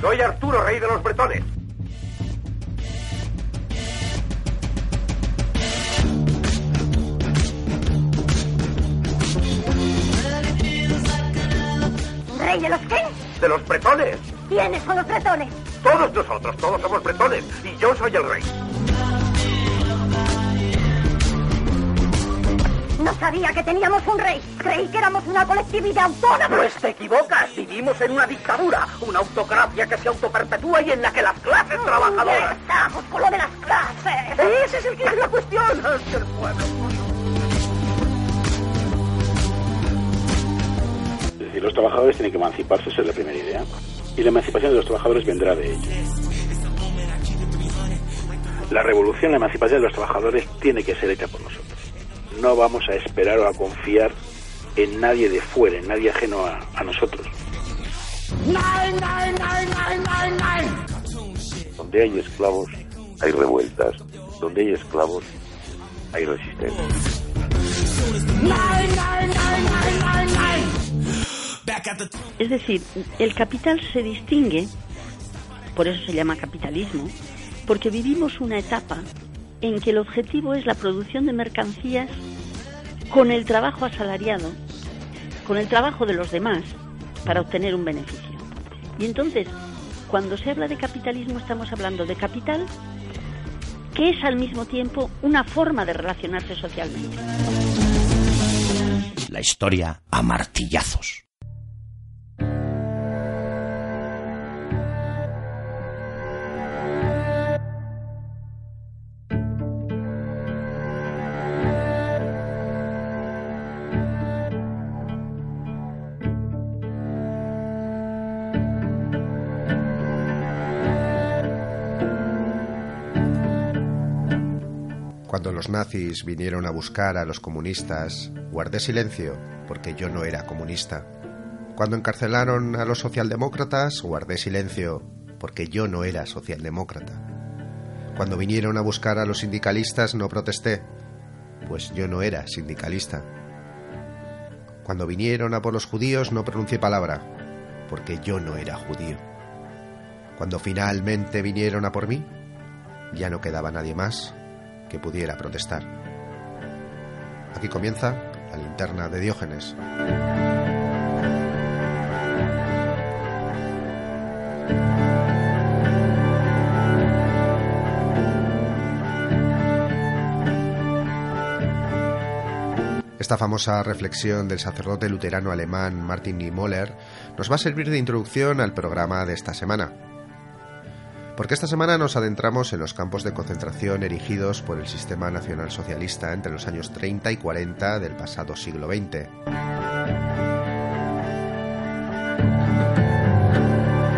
Soy Arturo, rey de los bretones. ¿Rey de los qué? De los bretones. ¿Quiénes son los bretones? Todos nosotros, todos somos bretones. Y yo soy el rey. No sabía que teníamos un rey. Creí que éramos una colectividad autónoma. Pues te equivocas. Vivimos en una dictadura, una autocracia que se autoperpetúa y en la que las clases trabajadoras. Estamos con lo de las clases. Ese es el que es la cuestión. Es el pueblo. Es decir, los trabajadores tienen que emanciparse, esa es la primera idea. Y la emancipación de los trabajadores vendrá de ellos. La revolución, la emancipación de los trabajadores tiene que ser hecha por nosotros. No vamos a esperar o a confiar en nadie de fuera, en nadie ajeno a, a nosotros. Donde hay esclavos, hay revueltas. Donde hay esclavos, hay resistencia. Es decir, el capital se distingue, por eso se llama capitalismo, porque vivimos una etapa en que el objetivo es la producción de mercancías con el trabajo asalariado, con el trabajo de los demás, para obtener un beneficio. Y entonces, cuando se habla de capitalismo, estamos hablando de capital, que es al mismo tiempo una forma de relacionarse socialmente. La historia a martillazos. Cuando los nazis vinieron a buscar a los comunistas, guardé silencio porque yo no era comunista. Cuando encarcelaron a los socialdemócratas, guardé silencio porque yo no era socialdemócrata. Cuando vinieron a buscar a los sindicalistas, no protesté, pues yo no era sindicalista. Cuando vinieron a por los judíos, no pronuncié palabra, porque yo no era judío. Cuando finalmente vinieron a por mí, ya no quedaba nadie más que pudiera protestar. Aquí comienza la linterna de Diógenes. Esta famosa reflexión del sacerdote luterano alemán Martin Niemöller nos va a servir de introducción al programa de esta semana. Porque esta semana nos adentramos en los campos de concentración erigidos por el sistema nacional socialista entre los años 30 y 40 del pasado siglo XX.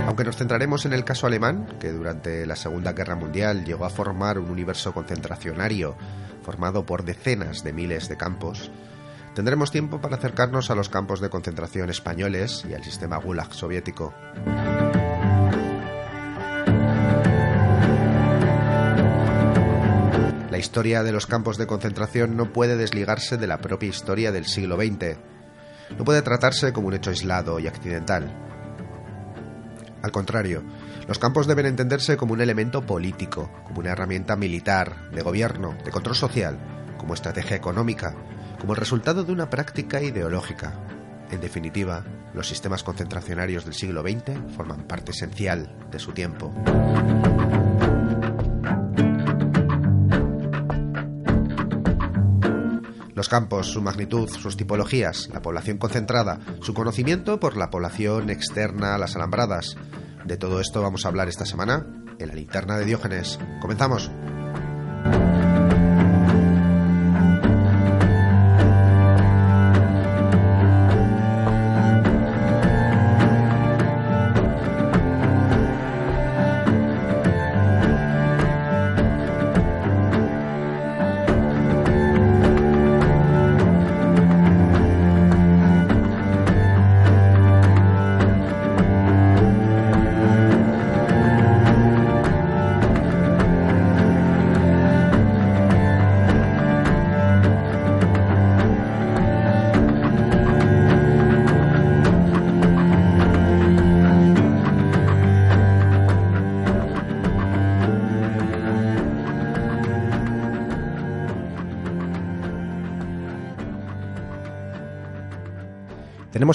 Aunque nos centraremos en el caso alemán, que durante la Segunda Guerra Mundial llegó a formar un universo concentracionario formado por decenas de miles de campos, tendremos tiempo para acercarnos a los campos de concentración españoles y al sistema Gulag soviético. Historia de los campos de concentración no puede desligarse de la propia historia del siglo XX. No puede tratarse como un hecho aislado y accidental. Al contrario, los campos deben entenderse como un elemento político, como una herramienta militar, de gobierno, de control social, como estrategia económica, como el resultado de una práctica ideológica. En definitiva, los sistemas concentracionarios del siglo XX forman parte esencial de su tiempo. Los campos, su magnitud, sus tipologías, la población concentrada, su conocimiento por la población externa a las alambradas. De todo esto vamos a hablar esta semana en la linterna de Diógenes. Comenzamos.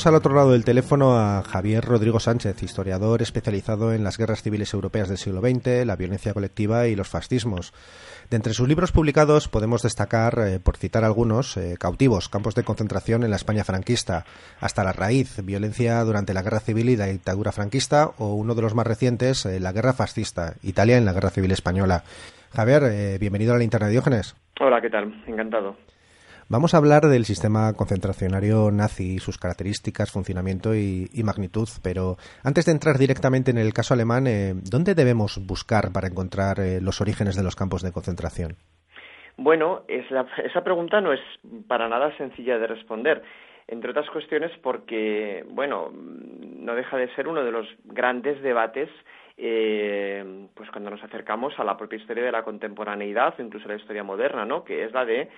Al otro lado del teléfono a Javier Rodrigo Sánchez, historiador especializado en las guerras civiles europeas del siglo XX, la violencia colectiva y los fascismos. De entre sus libros publicados podemos destacar, eh, por citar algunos, eh, Cautivos, campos de concentración en la España franquista, Hasta la raíz, violencia durante la guerra civil y la dictadura franquista, o uno de los más recientes, eh, La guerra fascista, Italia en la guerra civil española. Javier, bienvenido a la internet Diógenes. Hola, ¿qué tal? Encantado. Vamos a hablar del sistema concentracionario nazi, sus características, funcionamiento y, magnitud, pero antes de entrar directamente en el caso alemán, eh, ¿dónde debemos buscar para encontrar eh, los orígenes de los campos de concentración? Bueno, esa pregunta no es para nada sencilla de responder entre otras cuestiones porque, bueno, no deja de ser uno de los grandes debates eh, pues cuando nos acercamos a la propia historia de la contemporaneidad incluso a la historia moderna, ¿no? que es la de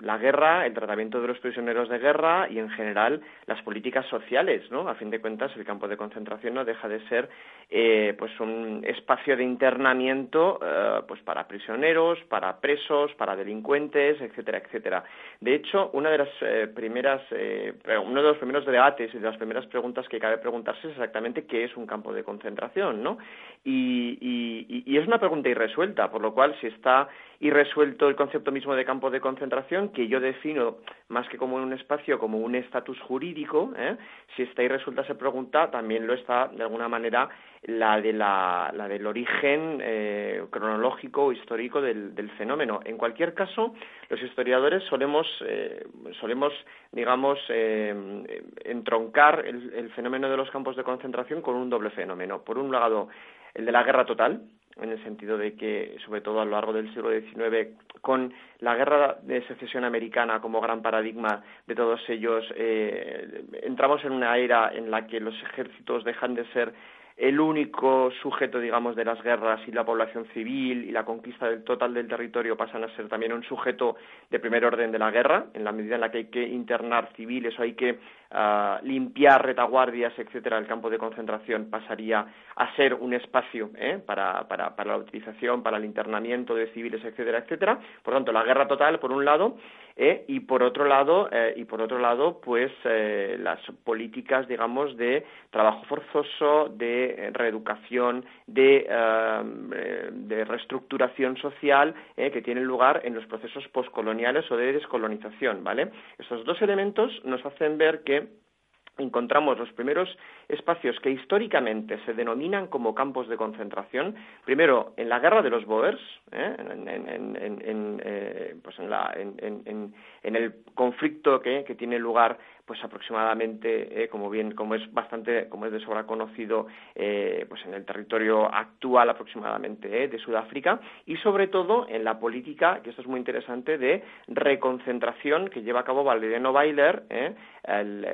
la guerra, el tratamiento de los prisioneros de guerra y en general las políticas sociales, ¿no? A fin de cuentas, el campo de concentración no deja de ser eh, pues un espacio de internamiento eh, pues para prisioneros, para presos, para delincuentes, etcétera, etcétera. De hecho, una de las eh, primeras, uno de los primeros debates y de las primeras preguntas que cabe preguntarse es exactamente qué es un campo de concentración, ¿no? Y, y es una pregunta irresuelta, por lo cual si está irresuelto el concepto mismo de campo de concentración, que yo defino más que como un espacio, como un estatus jurídico, ¿eh? si está irresuelta esa pregunta, también lo está de alguna manera la, de la, la del origen eh, cronológico o histórico del, del, fenómeno. En cualquier caso, los historiadores solemos, eh, solemos digamos, eh, entroncar el, el fenómeno de los campos de concentración con un doble fenómeno. Por un lado, el de la guerra total, en el sentido de que, sobre todo a lo largo del siglo XIX, con la guerra de secesión americana como gran paradigma de todos ellos, eh, entramos en una era en la que los ejércitos dejan de ser el único sujeto, digamos, de las guerras y la población civil y la conquista del total del territorio pasan a ser también un sujeto de primer orden de la guerra, en la medida en la que hay que internar civiles o hay que limpiar retaguardias, etcétera, el campo de concentración pasaría a ser un espacio ¿eh? para, para, para, la utilización, para el internamiento de civiles, etcétera, etcétera. Por tanto, la guerra total, por un lado, ¿eh? y por otro lado, eh, y por otro lado, pues las políticas, digamos, de trabajo forzoso, de reeducación, de, de reestructuración social que tienen lugar en los procesos postcoloniales o de descolonización, ¿vale? Estos dos elementos nos hacen ver que encontramos los primeros espacios que históricamente se denominan como campos de concentración, primero en la guerra de los Boers, en, el conflicto que, tiene lugar pues aproximadamente, eh, como bien, como es bastante, como es de sobra conocido, pues en el territorio actual aproximadamente de Sudáfrica y sobre todo en la política, que esto es muy interesante, de reconcentración que lleva a cabo Valeriano Bailer, el,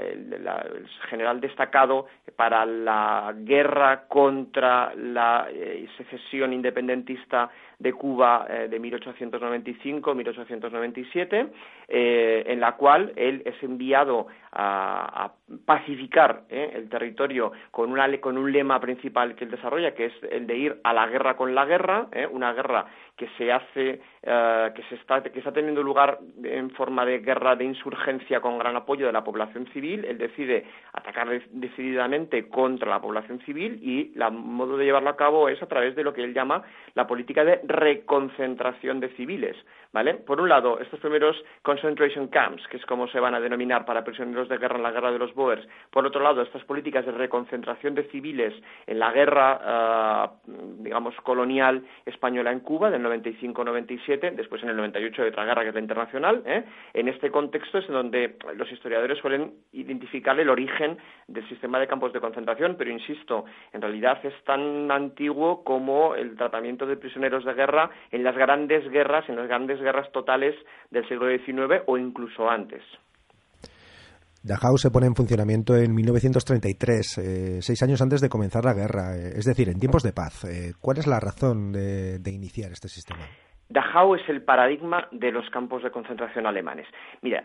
general destacado para la guerra contra la eh, secesión independentista de Cuba eh, de 1895-1897, eh, en la cual él es enviado a, pacificar el territorio con, una, con un lema principal que él desarrolla, que es el de ir a la guerra con la guerra, una guerra que se hace, que se está, que está teniendo lugar en forma de guerra de insurgencia con gran apoyo de la población civil. Él decide atacar decididamente contra la población civil y el modo de llevarlo a cabo es a través de lo que él llama la política de reconcentración de civiles. ¿vale? Por un lado, estos primeros concentration camps, que es como se van a denominar para prisioneros de guerra en la guerra de los Por otro lado, estas políticas de reconcentración de civiles en la guerra, ah, digamos, colonial española en Cuba del 95-97, después en el 98 de otra guerra que es la internacional. ¿eh? En este contexto es en donde los historiadores suelen identificar el origen del sistema de campos de concentración, pero insisto, en realidad es tan antiguo como el tratamiento de prisioneros de guerra en las grandes guerras, en las grandes guerras totales del siglo XIX o incluso antes. Dachau se pone en funcionamiento en 1933, eh, seis años antes de comenzar la guerra, eh, es decir, en tiempos de paz. Eh, ¿Cuál es la razón de, iniciar este sistema? Dachau es el paradigma de los campos de concentración alemanes. Mira,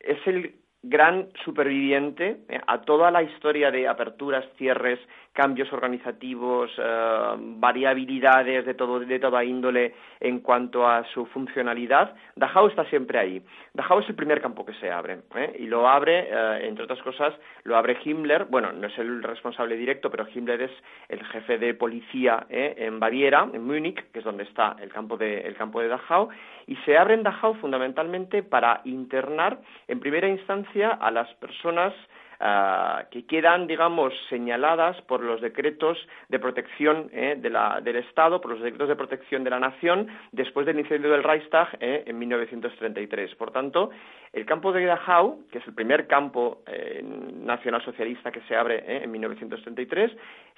es el gran superviviente a toda la historia de aperturas, cierres, cambios organizativos, eh, variabilidades de, todo, de toda índole en cuanto a su funcionalidad, Dachau está siempre ahí. Dachau es el primer campo que se abre ¿eh? y lo abre, entre otras cosas, lo abre Himmler, bueno, no es el responsable directo, pero Himmler es el jefe de policía en Baviera, en Múnich, que es donde está el campo de, el campo de Dachau, y se abre en Dachau fundamentalmente para internar en primera instancia a las personas ah, que quedan, digamos, señaladas por los decretos de protección eh, del Estado, por los decretos de protección de la nación, después del incendio del Reichstag eh, en 1933. Por tanto, el campo de Dachau, que es el primer campo eh, nacionalsocialista que se abre en 1933,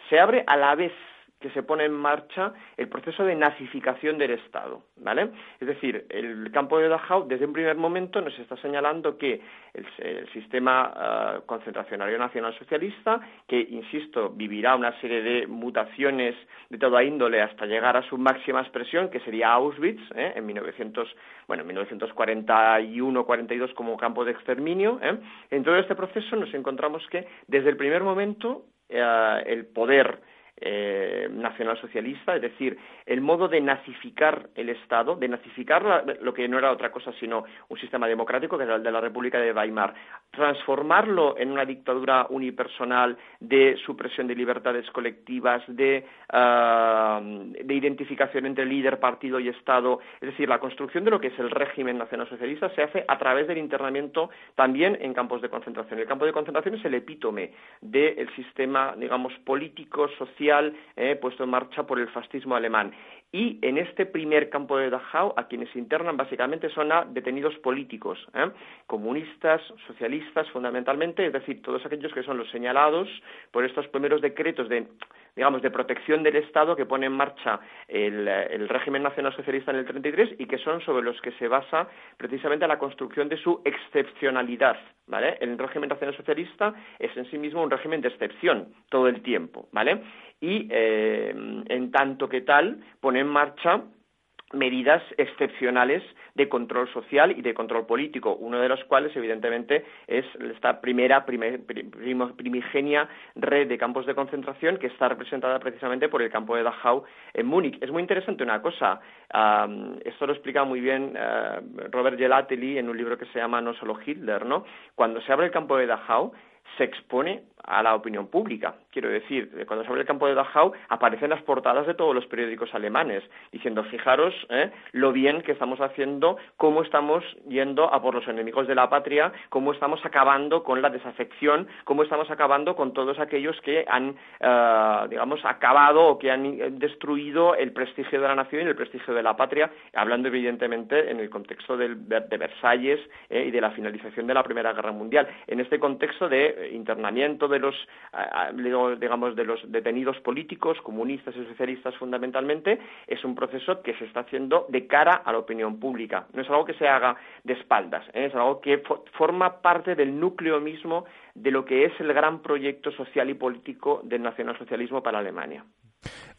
se abre a la vez que se pone en marcha el proceso de nazificación del Estado, ¿vale? Es decir, el campo de Dachau desde un primer momento nos está señalando que el, sistema uh, concentracionario nacional socialista, que insisto, vivirá una serie de mutaciones de toda índole hasta llegar a su máxima expresión, que sería Auschwitz, ¿eh? en 1900, bueno, 1941-42 como campo de exterminio. ¿eh? En todo este proceso nos encontramos que desde el primer momento eh, el poder eh, nacionalsocialista, es decir, el modo de nazificar el Estado, de nazificar lo que no era otra cosa sino un sistema democrático, que era el de la República de Weimar, transformarlo en una dictadura unipersonal de supresión de libertades colectivas, de, ah, de identificación entre líder, partido y Estado, es decir, la construcción de lo que es el régimen nacionalsocialista se hace a través del internamiento también en campos de concentración. El campo de concentración es el epítome del sistema, digamos, político, social, eh, puesto en marcha por el fascismo alemán. Y en este primer campo de Dachau, a quienes internan básicamente son a detenidos políticos, ¿eh? comunistas, socialistas fundamentalmente, es decir, todos aquellos que son los señalados por estos primeros decretos de digamos, de protección del Estado que pone en marcha el, régimen nacional socialista en el 33 y que son sobre los que se basa precisamente la construcción de su excepcionalidad, ¿vale? El régimen nacional socialista es en sí mismo un régimen de excepción todo el tiempo, ¿vale? Y eh, en tanto que tal pone en marcha medidas excepcionales de control social y de control político, uno de los cuales, evidentemente, es esta primera primigenia red de campos de concentración que está representada precisamente por el campo de Dachau en Múnich. Es muy interesante una cosa, esto lo explica muy bien eh, Robert Gelateli en un libro que se llama No solo Hitler, ¿no? Cuando se abre el campo de Dachau, se expone a la opinión pública. Quiero decir, cuando se abre el campo de Dachau aparecen las portadas de todos los periódicos alemanes diciendo, fijaros ¿eh? lo bien que estamos haciendo, cómo estamos yendo a por los enemigos de la patria, cómo estamos acabando con la desafección, cómo estamos acabando con todos aquellos que han, eh, digamos, acabado o que han destruido el prestigio de la nación y el prestigio de la patria, hablando evidentemente en el contexto de Versalles ¿eh? y de la finalización de la Primera Guerra Mundial. En este contexto de internamiento de los, digamos, de los detenidos políticos, comunistas y socialistas fundamentalmente, es un proceso que se está haciendo de cara a la opinión pública. No es algo que se haga de espaldas, ¿eh? es algo que forma parte del núcleo mismo de lo que es el gran proyecto social y político del nacionalsocialismo para Alemania.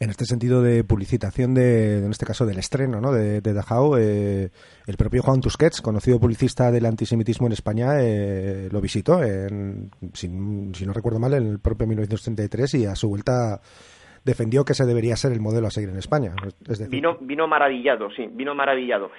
En este sentido de publicitación, de, en este caso del estreno ¿no? de, de Dachau, eh, el propio Juan Tusquets, conocido publicista del antisemitismo en España, eh, lo visitó, en, si, no recuerdo mal, en el propio 1933 y a su vuelta defendió que ese debería ser el modelo a seguir en España. vino, vino maravillado, sí, vino maravillado.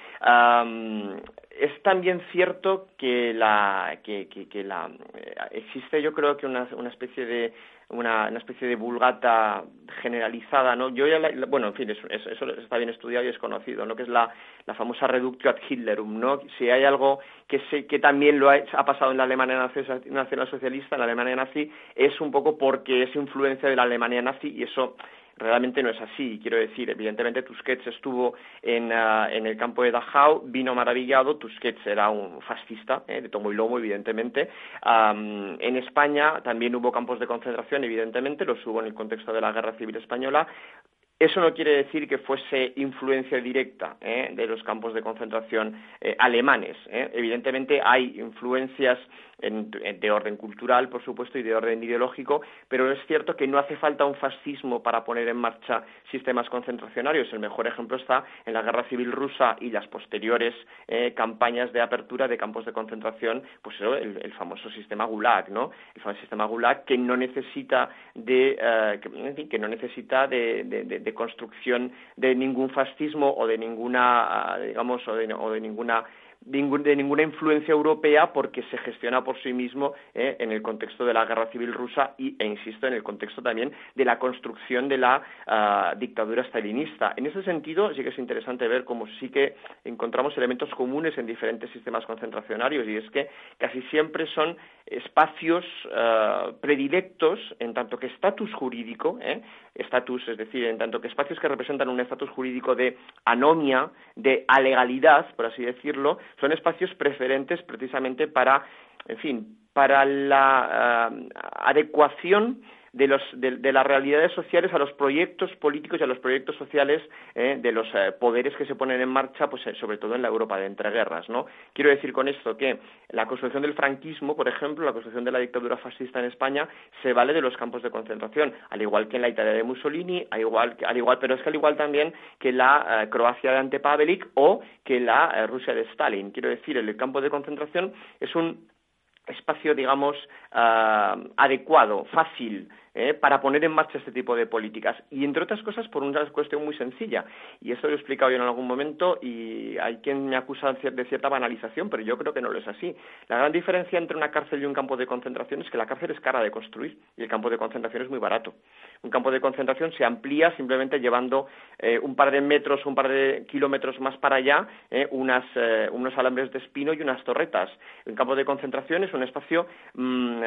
Es también cierto que la que, que, la eh, existe yo creo que una, una especie de una, una, especie de vulgata generalizada, ¿no? Yo ya, bueno, en fin, eso, eso, está bien estudiado y es conocido, ¿no? Que es la, la famosa reductio ad Hitlerum, ¿no? Si hay algo que, se, que también lo ha, ha pasado en la Alemania nacional socialista, en la Alemania nazi, es un poco porque es influencia de la Alemania nazi y eso realmente no es así. Quiero decir, evidentemente Tusquets estuvo en, ah, en el campo de Dachau, vino maravillado, Tusquets era un fascista, eh, de tomo y lomo, evidentemente. en España también hubo campos de concentración, evidentemente, los hubo en el contexto de la Guerra Civil Española Eso no quiere decir que fuese influencia directa ¿eh? de los campos de concentración eh, alemanes. ¿eh? Evidentemente hay influencias de orden cultural, por supuesto, y de orden ideológico, pero es cierto que no hace falta un fascismo para poner en marcha sistemas concentracionarios. El mejor ejemplo está en la Guerra Civil Rusa y las posteriores campañas de apertura de campos de concentración, pues el, famoso sistema Gulag, ¿no? El famoso sistema Gulag que no necesita de, que, no necesita de de construcción de ningún fascismo o de ninguna, digamos, o de, o de ninguna de ninguna influencia europea porque se gestiona por sí mismo eh, en el contexto de la guerra civil rusa y, e insisto, en el contexto también de la construcción de la ah, dictadura stalinista. En ese sentido, sí que es interesante ver cómo sí que encontramos elementos comunes en diferentes sistemas concentracionarios y es que casi siempre son espacios ah, predilectos en tanto que estatus jurídico, eh, estatus, es decir, en tanto que espacios que representan un estatus jurídico de anomia, de alegalidad, por así decirlo, son espacios preferentes precisamente para, en fin, para la eh, adecuación de, los, de, las realidades sociales a los proyectos políticos y a los proyectos sociales eh, de los eh, poderes que se ponen en marcha, pues eh, sobre todo en la Europa de entreguerras, ¿no? Quiero decir con esto que la construcción del franquismo, por ejemplo, la construcción de la dictadura fascista en España, se vale de los campos de concentración, al igual que en la Italia de Mussolini, al igual, al igual pero es que al igual también que la Croacia de Ante Pavelic o que la Rusia de Stalin. Quiero decir, el campo de concentración es un espacio, digamos, adecuado, fácil, ¿eh? para poner en marcha este tipo de políticas. Y entre otras cosas por una cuestión muy sencilla. Y eso lo he explicado yo en algún momento y hay quien me acusa de cierta banalización, pero yo creo que no lo es así. La gran diferencia entre una cárcel y un campo de concentración es que la cárcel es cara de construir y el campo de concentración es muy barato. Un campo de concentración se amplía simplemente llevando eh, un par de metros, un par de kilómetros más para allá, eh, unas, unos alambres de espino y unas torretas. Un campo de concentración es un espacio, mm,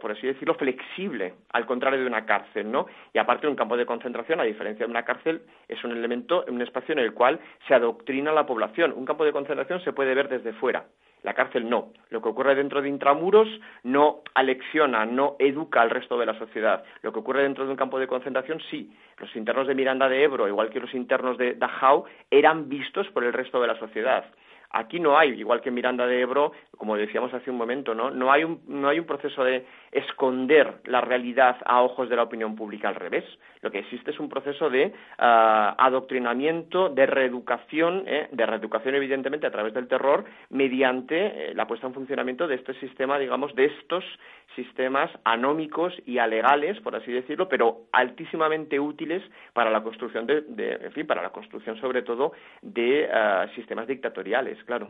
por así decirlo, flexible. Al contrario, de una cárcel, ¿no? Y aparte un campo de concentración, a diferencia de una cárcel, es un elemento, un espacio en el cual se adoctrina a la población. Un campo de concentración se puede ver desde fuera. La cárcel no. Lo que ocurre dentro de intramuros no alecciona, no educa al resto de la sociedad. Lo que ocurre dentro de un campo de concentración sí. Los internos de Miranda de Ebro, igual que los internos de Dachau, eran vistos por el resto de la sociedad. Aquí no hay, igual que Miranda de Ebro, como decíamos hace un momento, ¿no? No hay un, no hay un proceso de esconder la realidad a ojos de la opinión pública al revés. Lo que existe es un proceso de ah, adoctrinamiento, de reeducación, ¿eh? de reeducación evidentemente a través del terror, mediante eh, la puesta en funcionamiento de este sistema, digamos, de estos sistemas anómicos y alegales, por así decirlo, pero altísimamente útiles para la construcción de, en fin, para la construcción sobre todo de ah, sistemas dictatoriales, claro.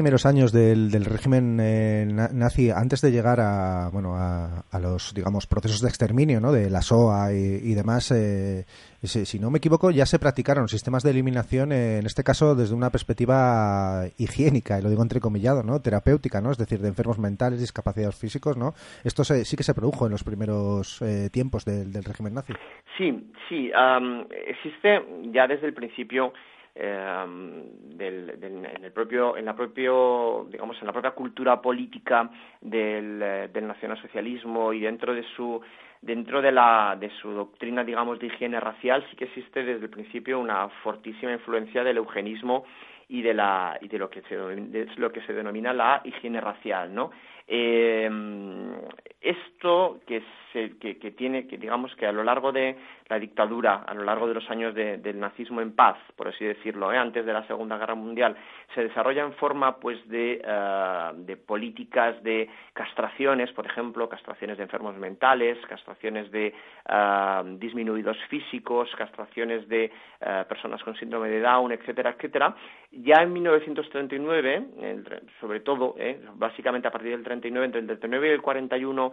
Primeros años del, régimen eh, nazi, antes de llegar a, bueno, a, los, digamos, procesos de exterminio, ¿no? De la SOA y, demás, eh, si, no me equivoco, ya se practicaron sistemas de eliminación, eh, en este caso desde una perspectiva higiénica, y lo digo entrecomillado, ¿no? Terapéutica, ¿no? Es decir, de enfermos mentales, discapacidades físicos, ¿no? Esto sí que se produjo en los primeros tiempos del, régimen nazi. Sí, sí. existe ya desde el principio Em, del, en el propio en la propio digamos en la propia cultura política del, del nacionalsocialismo y dentro de su dentro de la de su doctrina digamos de higiene racial sí que existe desde el principio una fortísima influencia del eugenismo y de la y de lo que se de lo que se denomina la higiene racial no eh, esto que, se, que, que, tiene, que digamos que a lo largo de la dictadura, a lo largo de los años del nazismo en paz, por así decirlo, ¿eh? antes de la Segunda Guerra Mundial, se desarrolla en forma pues de, uh, de políticas de castraciones, por ejemplo, castraciones de enfermos mentales, castraciones de ah, disminuidos físicos, castraciones de personas con síndrome de Down, etcétera, etcétera. Ya en 1939, sobre todo, eh, básicamente a partir del 39, entre el 39 y el 41,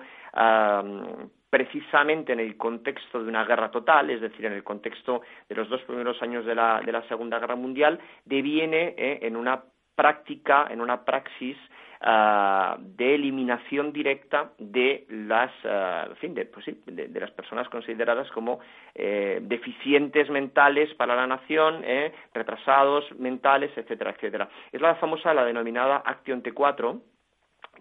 precisamente en el contexto de una guerra total, es decir, en el contexto de los dos primeros años de la, de la Segunda Guerra Mundial, deviene eh, en una práctica, en una praxis ah, de eliminación directa de las, uh, fin, de, pues sí, de, las personas consideradas como eh, deficientes mentales para la nación, eh, retrasados mentales, etcétera, etcétera. Es la famosa, la denominada Acción T4,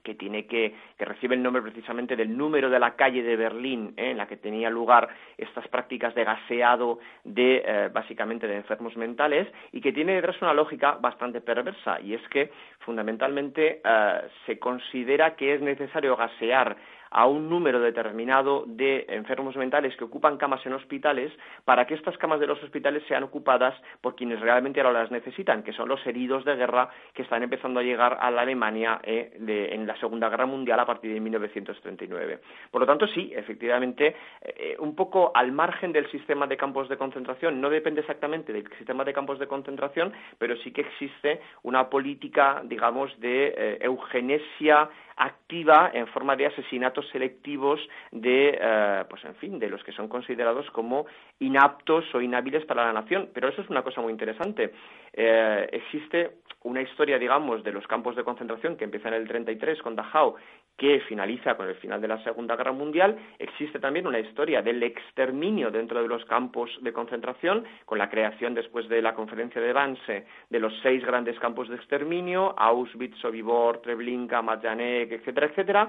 que tiene que, que recibe el nombre precisamente del número de la calle de Berlín ¿eh? en la que tenía lugar estas prácticas de gaseado de eh, básicamente de enfermos mentales y que tiene detrás una lógica bastante perversa y es que fundamentalmente eh, se considera que es necesario gasear a un número determinado de enfermos mentales que ocupan camas en hospitales para que estas camas de los hospitales sean ocupadas por quienes realmente ahora las necesitan, que son los heridos de guerra que están empezando a llegar a la Alemania eh, en la Segunda Guerra Mundial a partir de 1939. Por lo tanto, sí, efectivamente, eh, un poco al margen del sistema de campos de concentración, no depende exactamente del sistema de campos de concentración, pero sí que existe una política, digamos, de eh, eugenesia activa en forma de asesinatos selectivos de, eh, pues en fin, de los que son considerados como inaptos o inhábiles para la nación. Pero eso es una cosa muy interesante. Eh, existe una historia, digamos, de los campos de concentración que empieza en el 33 con Dachau, que finaliza con el final de la Segunda Guerra Mundial. Existe también una historia del exterminio dentro de los campos de concentración, con la creación después de la conferencia de Wannsee de los seis grandes campos de exterminio, Auschwitz, Sobibor, Treblinka, Majdanek, etcétera, etcétera,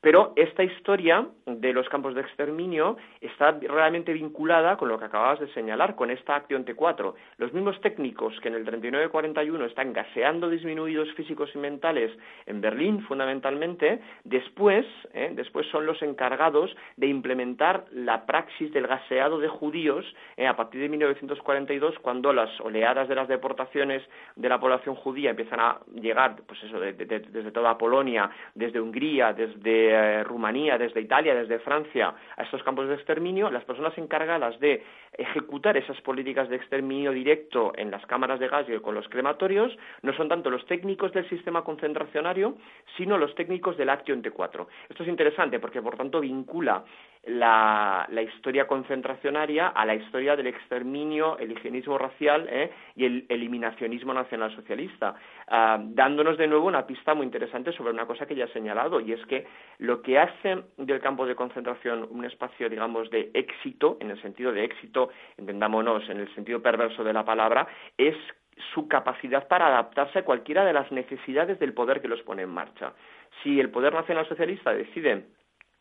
pero esta historia de los campos de exterminio está realmente vinculada con lo que acababas de señalar, con esta acción T4. Los mismos técnicos que en el 39-41 están gaseando disminuidos físicos y mentales en Berlín, fundamentalmente, después, ¿eh? después son los encargados de implementar la praxis del gaseado de judíos ¿eh? a partir de 1942, cuando las oleadas de las deportaciones de la población judía empiezan a llegar, pues eso, desde toda Polonia, desde Hungría, desde eh, Rumanía, desde Italia, desde Francia a estos campos de exterminio, las personas encargadas de ejecutar esas políticas de exterminio directo en las cámaras de gas y con los crematorios no son tanto los técnicos del sistema concentracionario, sino los técnicos del Action T4. Esto es interesante porque, por tanto, vincula la, historia concentracionaria a la historia del exterminio, el higienismo racial ¿eh? y el eliminacionismo nacionalsocialista, ah, dándonos de nuevo una pista muy interesante sobre una cosa que ya he señalado, y es que lo que hace del campo de concentración un espacio, digamos, de éxito, en el sentido de éxito, entendámonos, en el sentido perverso de la palabra, es su capacidad para adaptarse a cualquiera de las necesidades del poder que los pone en marcha. Si el poder nacionalsocialista decide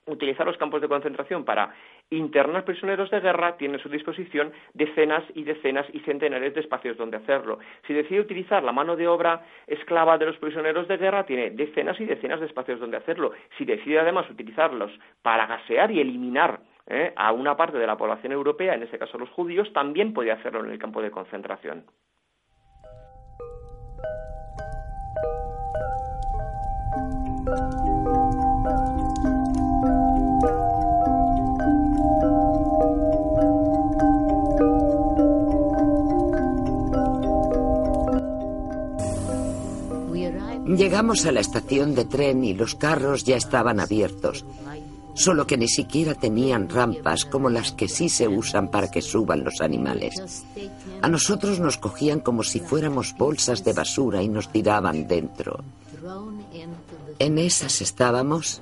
utilizar los campos de concentración para internar prisioneros de guerra, tiene a su disposición decenas y decenas y centenares de espacios donde hacerlo. Si decide utilizar la mano de obra esclava de los prisioneros de guerra, tiene decenas y decenas de espacios donde hacerlo. Si decide además utilizarlos para gasear y eliminar ¿eh? a una parte de la población europea, en este caso los judíos, también puede hacerlo en el campo de concentración. Llegamos a la estación de tren y los carros ya estaban abiertos, solo que ni siquiera tenían rampas como las que sí se usan para que suban los animales. A nosotros nos cogían como si fuéramos bolsas de basura y nos tiraban dentro. En esas estábamos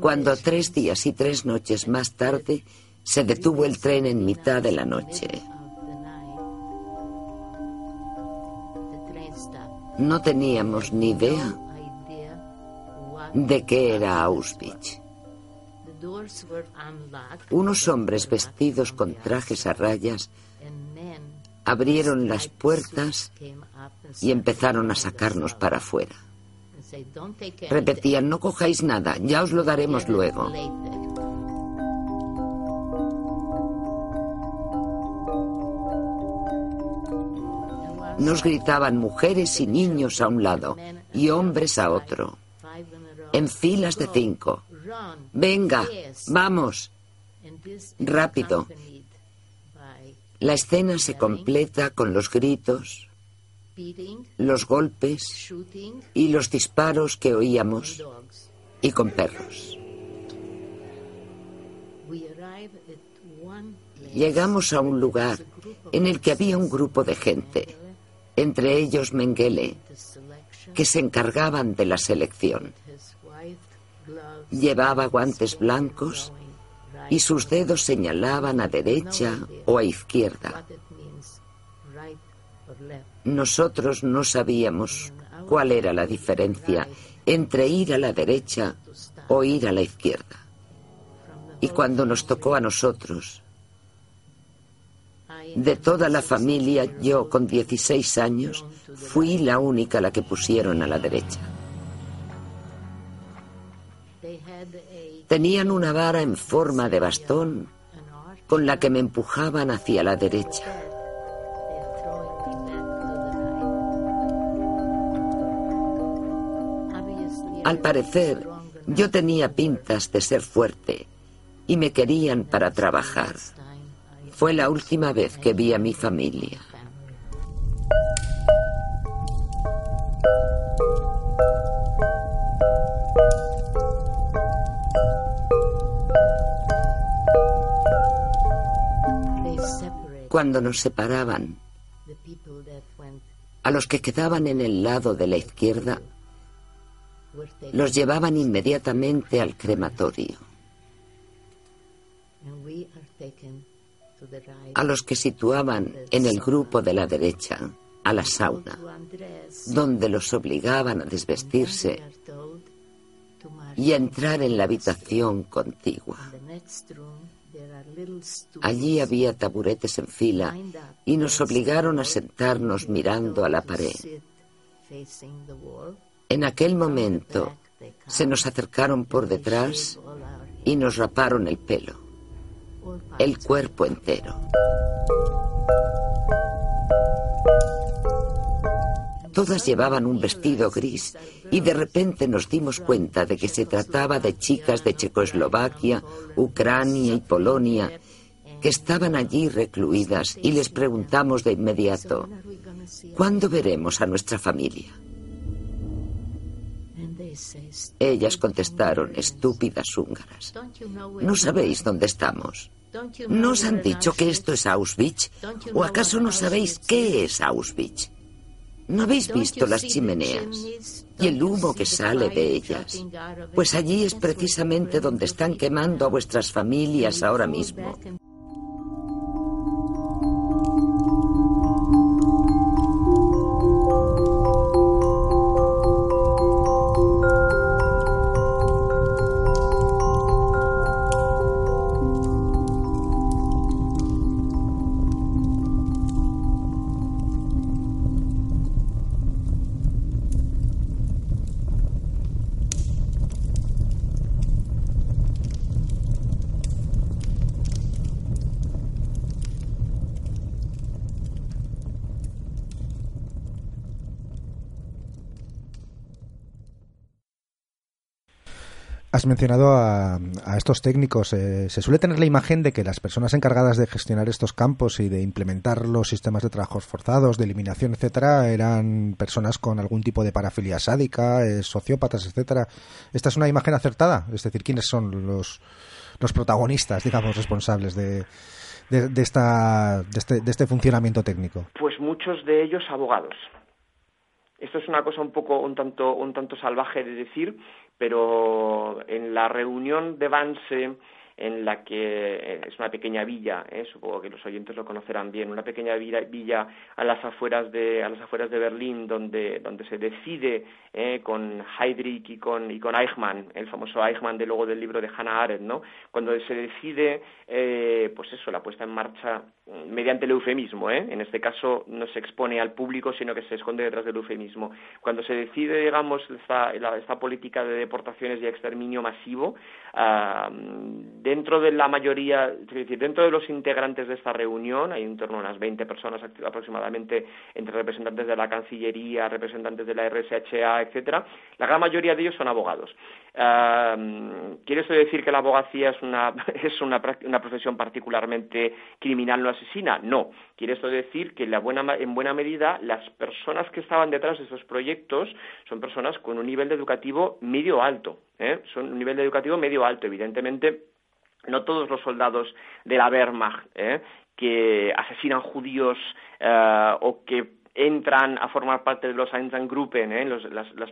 cuando tres días y tres noches más tarde se detuvo el tren en mitad de la noche. No teníamos ni idea de qué era Auschwitz. Unos hombres vestidos con trajes a rayas abrieron las puertas y empezaron a sacarnos para afuera. Repetían, no cojáis nada, ya os lo daremos luego. Nos gritaban mujeres y niños a un lado y hombres a otro, en filas de cinco, Venga, vamos. Rápido. La escena se completa con los gritos, los golpes y los disparos que oíamos y con perros. Llegamos a un lugar en el que había un grupo de gente, entre ellos Mengele, que se encargaban de la selección. Llevaba guantes blancos y sus dedos señalaban a derecha o a izquierda. Nosotros no sabíamos cuál era la diferencia entre ir a la derecha o ir a la izquierda. Y cuando nos tocó a nosotros, de toda la familia, yo con 16 años, fui la única la que pusieron a la derecha. Tenían una vara en forma de bastón con la que me empujaban hacia la derecha. Al parecer, yo tenía pintas de ser fuerte y me querían para trabajar. Fue la última vez que vi a mi familia. Cuando nos separaban, a los que quedaban en el lado de la izquierda, los llevaban inmediatamente al crematorio. A los que situaban en el grupo de la derecha, a la sauna, donde los obligaban a desvestirse y a entrar en la habitación contigua. Allí había taburetes en fila y nos obligaron a sentarnos mirando a la pared. En aquel momento se nos acercaron por detrás y nos raparon el pelo, el cuerpo entero. Todas llevaban un vestido gris y de repente nos dimos cuenta de que se trataba de chicas de Checoslovaquia, Ucrania y Polonia que estaban allí recluidas y les preguntamos de inmediato, ¿cuándo veremos a nuestra familia? Ellas contestaron, estúpidas húngaras, ¿no sabéis dónde estamos? ¿No os han dicho que esto es Auschwitz? ¿O acaso no sabéis qué es Auschwitz? ¿No habéis visto las chimeneas y el humo que sale de ellas? Pues allí es precisamente donde están quemando a vuestras familias ahora mismo. Mencionado a, estos técnicos. Eh, se suele tener la imagen de que las personas encargadas de gestionar estos campos y de implementar los sistemas de trabajos forzados, de eliminación, etcétera, eran personas con algún tipo de parafilia sádica, eh, sociópatas, etcétera. ¿Esta es una imagen acertada? Es decir, ¿quiénes son los, los protagonistas, digamos, responsables de, de, esta, de, este, de este funcionamiento técnico? Pues muchos de ellos abogados. Esto es una cosa un poco un tanto un tanto salvaje de decir, pero en la reunión de Vance en la que eh, es una pequeña villa, eh, supongo que los oyentes lo conocerán bien, una pequeña villa, a las afueras de a las afueras de Berlín donde donde se decide eh, con Heydrich y con y con Eichmann, el famoso Eichmann de luego del libro de Hannah Arendt, ¿no? Cuando se decide eh, pues eso, la puesta en marcha mm, mediante el eufemismo, ¿eh? En este caso no se expone al público, sino que se esconde detrás del eufemismo. Cuando se decide, digamos, esta, esta política de deportaciones y exterminio masivo, uh, dentro de la mayoría, es decir, dentro de los integrantes de esta reunión, hay en torno a unas 20 personas aproximadamente, entre representantes de la Cancillería, representantes de la RSHA, etcétera, la gran mayoría de ellos son abogados. ¿Quiere eso decir que la abogacía es una, es una, una profesión particularmente criminal no asesina? No. Quiere esto decir que la buena, en buena medida las personas que estaban detrás de esos proyectos son personas con un nivel educativo medio alto. ¿eh? Son un nivel educativo medio alto, evidentemente. No todos los soldados de la Wehrmacht ¿eh? que asesinan judíos eh, o que entran a formar parte de los Einsatzgruppen, ¿eh? los, las, los,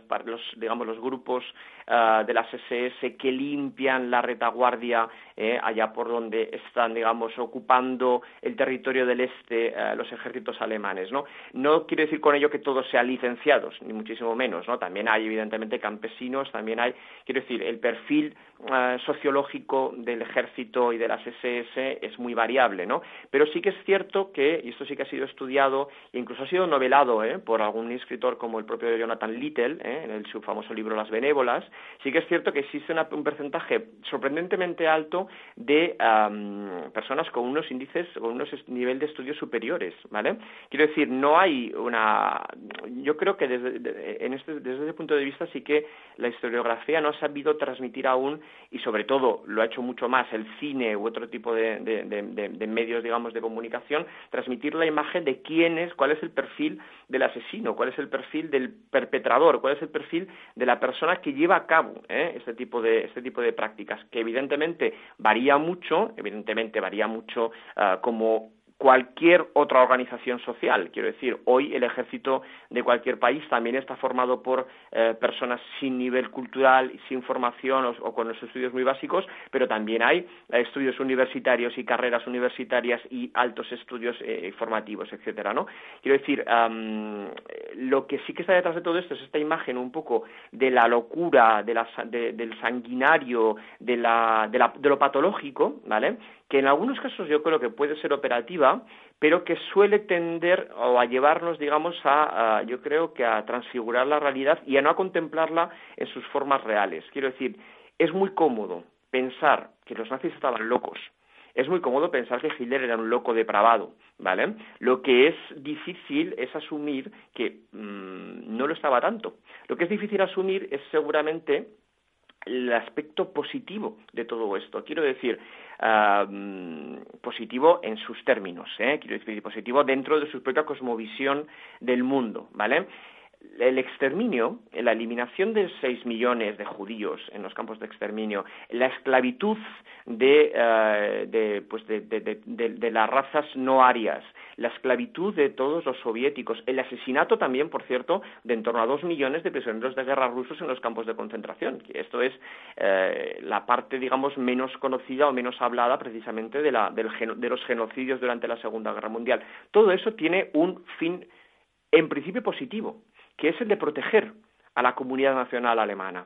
digamos, los grupos uh, de las SS que limpian la retaguardia ¿eh? allá por donde están, digamos, ocupando el territorio del este uh, los ejércitos alemanes, ¿no? No quiere decir con ello que todos sean licenciados, ni muchísimo menos, ¿no? También hay, evidentemente, campesinos, también hay, quiero decir, el perfil uh, sociológico del ejército y de las SS es muy variable, ¿no? Pero sí que es cierto que, y esto sí que ha sido estudiado, incluso ha sido novelado ¿eh? por algún escritor como el propio Jonathan Little, ¿eh? en el, su famoso libro Las Benévolas, sí que es cierto que existe un porcentaje sorprendentemente alto de personas con unos índices, con unos niveles de estudios superiores, ¿vale? Quiero decir, no hay una... Yo creo que desde, en este, desde ese punto de vista sí que la historiografía no ha sabido transmitir aún, y sobre todo lo ha hecho mucho más el cine u otro tipo de, de medios, digamos, de comunicación, transmitir la imagen de quién es, cuál es el perfil del asesino, cuál es el perfil del perpetrador, cuál es el perfil de la persona que lleva a cabo ¿eh? este, tipo de, este tipo de prácticas, que evidentemente varía mucho, evidentemente varía mucho uh, como cualquier otra organización social. Quiero decir, hoy el ejército de cualquier país también está formado por eh, personas sin nivel cultural, sin formación o, con los estudios muy básicos, pero también hay eh, estudios universitarios y carreras universitarias y altos estudios eh, formativos, etcétera, ¿no? Quiero decir, lo que sí que está detrás de todo esto es esta imagen un poco de la locura, de la, del sanguinario, de, la, de, la, de lo patológico, ¿vale? Que en algunos casos yo creo que puede ser operativa, pero que suele tender o a llevarnos, digamos, a, yo creo que a transfigurar la realidad y a no a contemplarla en sus formas reales. Quiero decir, es muy cómodo pensar que los nazis estaban locos. Es muy cómodo pensar que Hitler era un loco depravado, ¿vale? Lo que es difícil es asumir que mm, no lo estaba tanto. Lo que es difícil asumir es seguramente el aspecto positivo de todo esto. Quiero decir, positivo en sus términos, ¿eh? quiero decir, positivo dentro de su propia cosmovisión del mundo, ¿vale? el exterminio, la eliminación de seis millones de judíos en los campos de exterminio, la esclavitud de, eh, pues de, las razas no arias, la esclavitud de todos los soviéticos, el asesinato también, por cierto, de en torno a dos millones de prisioneros de guerra rusos en los campos de concentración. Esto es eh, la parte, digamos, menos conocida o menos hablada precisamente de, la, de los genocidios durante la Segunda Guerra Mundial. Todo eso tiene un fin, en principio, positivo que es el de proteger a la comunidad nacional alemana.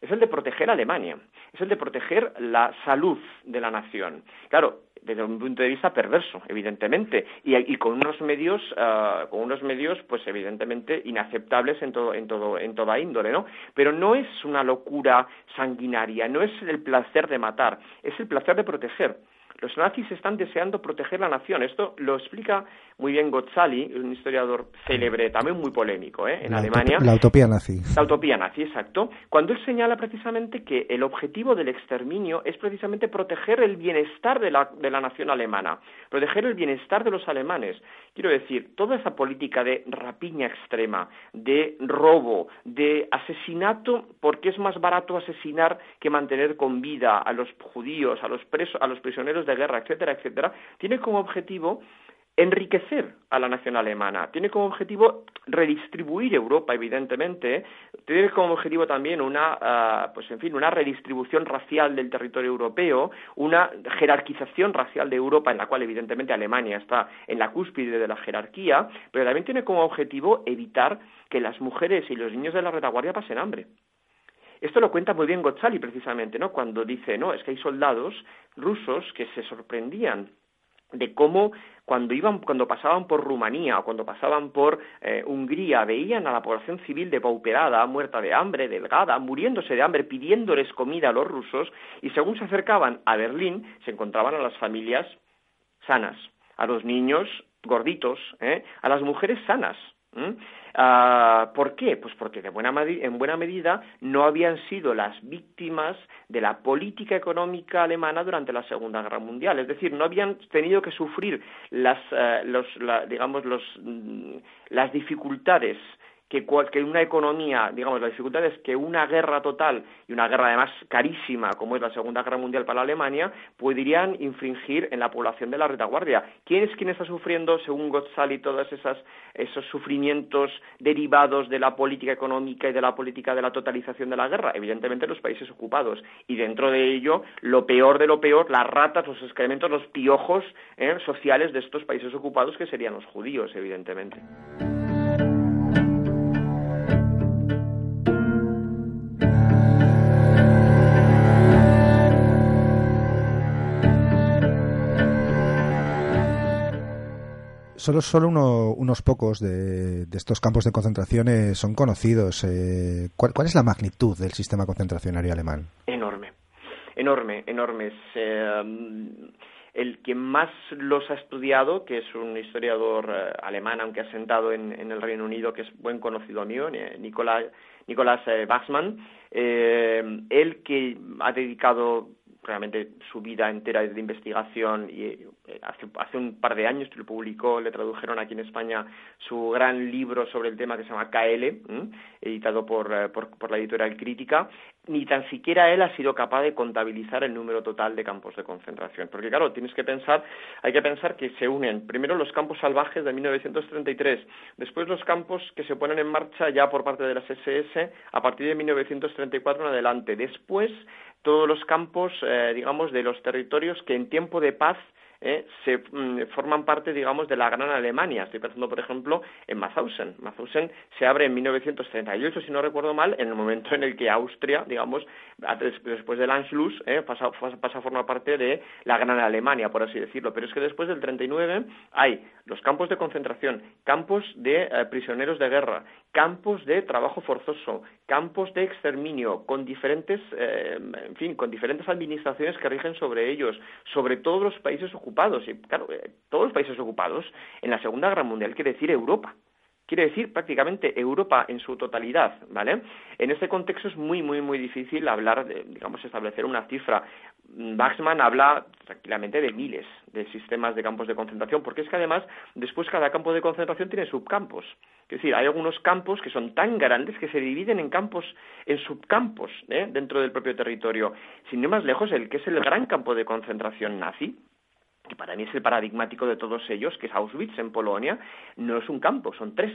Es el de proteger a Alemania, es el de proteger la salud de la nación. Claro, desde un punto de vista perverso, evidentemente, y, con unos medios, ah, con unos medios, pues evidentemente inaceptables en todo, en todo, en toda índole, ¿no? Pero no es una locura sanguinaria, no es el placer de matar, es el placer de proteger. Los nazis están deseando proteger la nación. Esto lo explica muy bien Gozzali, un historiador célebre, también muy polémico, ¿eh? en Alemania. La utopía nazi. La utopía nazi, exacto. Cuando él señala precisamente que el objetivo del exterminio es precisamente proteger el bienestar de la, de la nación alemana, proteger el bienestar de los alemanes. Quiero decir, toda esa política de rapiña extrema, de robo, de asesinato, porque es más barato asesinar que mantener con vida a los judíos, a los presos, a los prisioneros de guerra, etcétera, etcétera, tiene como objetivo enriquecer a la nación alemana, tiene como objetivo redistribuir Europa, evidentemente, tiene como objetivo también una, ah, pues en fin, una redistribución racial del territorio europeo, una jerarquización racial de Europa en la cual evidentemente Alemania está en la cúspide de la jerarquía, pero también tiene como objetivo evitar que las mujeres y los niños de la retaguardia pasen hambre. Esto lo cuenta muy bien Gozzali precisamente, ¿no? Cuando dice, no, es que hay soldados rusos que se sorprendían de cómo cuando iban, cuando pasaban por Rumanía o cuando pasaban por eh, Hungría, veían a la población civil depauperada, muerta de hambre, delgada, muriéndose de hambre, pidiéndoles comida a los rusos, y según se acercaban a Berlín, se encontraban a las familias sanas, a los niños gorditos, ¿eh? a las mujeres sanas. Ah, ¿Por qué? Pues porque de buena en buena medida no habían sido las víctimas de la política económica alemana durante la Segunda Guerra Mundial. Es decir, no habían tenido que sufrir las, eh, los, digamos, los, mm, las dificultades que, que una economía, digamos, la dificultad es que una guerra total y una guerra además carísima, como es la Segunda Guerra Mundial para Alemania, podrían infringir en la población de la retaguardia. ¿Quién es quien está sufriendo, según y todos esos sufrimientos derivados de la política económica y de la política de la totalización de la guerra? Evidentemente los países ocupados. Y dentro de ello, lo peor de lo peor, las ratas, los excrementos, los piojos ¿eh? sociales de estos países ocupados, que serían los judíos, evidentemente. Solo, solo unos pocos de, estos campos de concentración eh, son conocidos. Eh, ¿cuál, es la magnitud del sistema concentracionario alemán? Enorme, enorme, enorme. Um, el que más los ha estudiado, que es un historiador eh, alemán, aunque asentado en, en, el Reino Unido, que es buen conocido mío, Nicolás, Nicolás Bachmann, él que ha dedicado realmente su vida entera de investigación y eh, hace, hace un par de años lo publicó, le tradujeron aquí en España su gran libro sobre el tema que se llama KL, editado por, eh, por, por, la editorial Crítica, ni tan siquiera él ha sido capaz de contabilizar el número total de campos de concentración. Porque claro, tienes que pensar, hay que pensar que se unen primero los campos salvajes de 1933, después los campos que se ponen en marcha ya por parte de las SS a partir de 1934 en adelante, después todos los campos, eh, digamos, de los territorios que en tiempo de paz ¿eh? se mm, forman parte, digamos, de la Gran Alemania. Estoy pensando, por ejemplo, en Mauthausen. Mauthausen se abre en 1938, si no recuerdo mal, en el momento en el que Austria, digamos, después del Anschluss, ¿eh? pasa, pasa a formar parte de la Gran Alemania, por así decirlo. Pero es que después del 39 hay los campos de concentración, campos de eh, prisioneros de guerra, campos de trabajo forzoso, campos de exterminio, con diferentes, en fin, con diferentes administraciones que rigen sobre ellos, sobre todos los países ocupados. Y claro, eh, todos los países ocupados en la Segunda Guerra Mundial quiere decir Europa. Quiere decir prácticamente Europa en su totalidad, ¿vale? En este contexto es muy, muy, muy difícil hablar, de, digamos, establecer una cifra. Baxman habla tranquilamente de miles de sistemas de campos de concentración, porque es que además después cada campo de concentración tiene subcampos. Es decir, hay algunos campos que son tan grandes que se dividen en campos, en subcampos, ¿eh? dentro del propio territorio. Sin ir más lejos, el que es el gran campo de concentración nazi, que para mí es el paradigmático de todos ellos, que es Auschwitz en Polonia, no es un campo, son tres.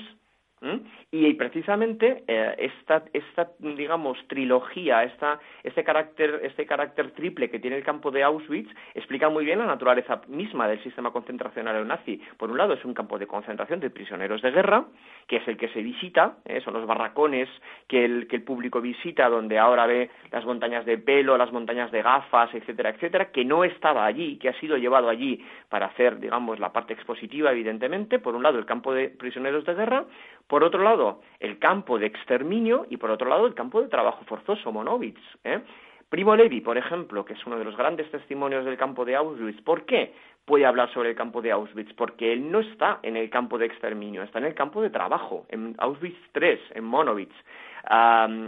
Y precisamente eh, esta, esta, digamos, trilogía, esta, este, carácter, este carácter triple que tiene el campo de Auschwitz explica muy bien la naturaleza misma del sistema concentracional nazi. Por un lado, es un campo de concentración de prisioneros de guerra, que es el que se visita, ¿eh? son los barracones que el, que el público visita, donde ahora ve las montañas de pelo, las montañas de gafas, etcétera, etcétera, que no estaba allí, que ha sido llevado allí para hacer, digamos, la parte expositiva, evidentemente. Por un lado, el campo de prisioneros de guerra, por otro lado, el campo de exterminio y por otro lado, el campo de trabajo forzoso, Monowitz. ¿eh? Primo Levi, por ejemplo, que es uno de los grandes testimonios del campo de Auschwitz. ¿Por qué puede hablar sobre el campo de Auschwitz? Porque él no está en el campo de exterminio, está en el campo de trabajo, en Auschwitz III, en Monowitz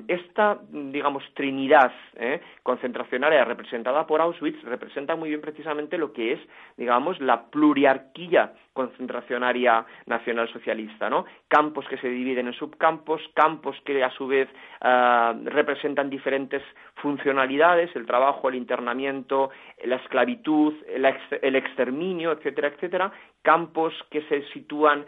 esta, digamos, trinidad ¿eh? concentracionaria representada por Auschwitz representa muy bien precisamente lo que es, digamos, la pluriarquía concentracionaria nacional socialista, ¿no? Campos que se dividen en subcampos, campos que a su vez ah, representan diferentes funcionalidades, el trabajo, el internamiento, la esclavitud, el exterminio, etcétera, etcétera, campos que se sitúan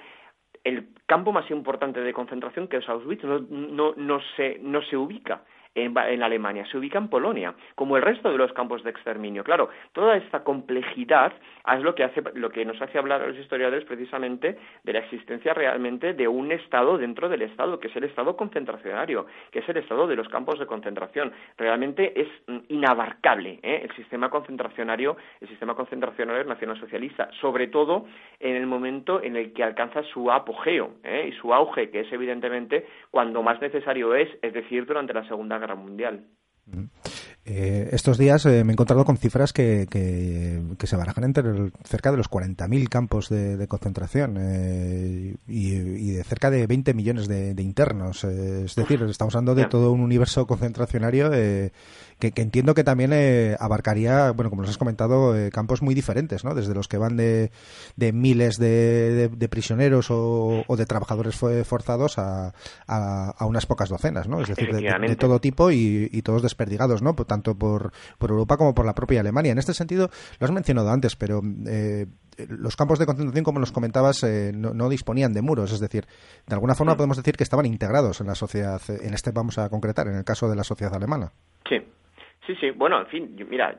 el campo más importante de concentración, que es Auschwitz, no, no, no, se, no se ubica en, Alemania, se ubica en Polonia, como el resto de los campos de exterminio. Claro, toda esta complejidad es lo que, hace, lo que nos hace hablar a los historiadores precisamente de la existencia realmente de un Estado dentro del Estado, que es el Estado concentracionario, que es el Estado de los campos de concentración. Realmente es mm, inabarcable ¿eh? el sistema concentracionario, el sistema concentracionario nacionalsocialista, sobre todo en el momento en el que alcanza su apogeo ¿eh? y su auge, que es evidentemente cuando más necesario es, es decir, durante la Segunda Guerra Mundial. Eh, estos días eh, me he encontrado con cifras que, que, se barajan entre cerca de los 40.000 campos de, concentración eh, y, de cerca de 20 millones de, internos. es decir, estamos hablando de todo un universo concentracionario que, entiendo que también abarcaría, bueno, como nos has comentado, campos muy diferentes, ¿no? Desde los que van de, miles de, prisioneros o, de trabajadores forzados a, a, unas pocas docenas, ¿no? Es decir, de, todo tipo y, todos desperdigados, ¿no? tanto por, por Europa como por la propia Alemania. En este sentido, lo has mencionado antes, pero eh, los campos de concentración, como nos comentabas, eh, no, disponían de muros, es decir, de alguna forma podemos decir que estaban integrados en la sociedad, en este vamos a concretar, en el caso de la sociedad alemana. Sí, Sí, sí, bueno, en fin, mira,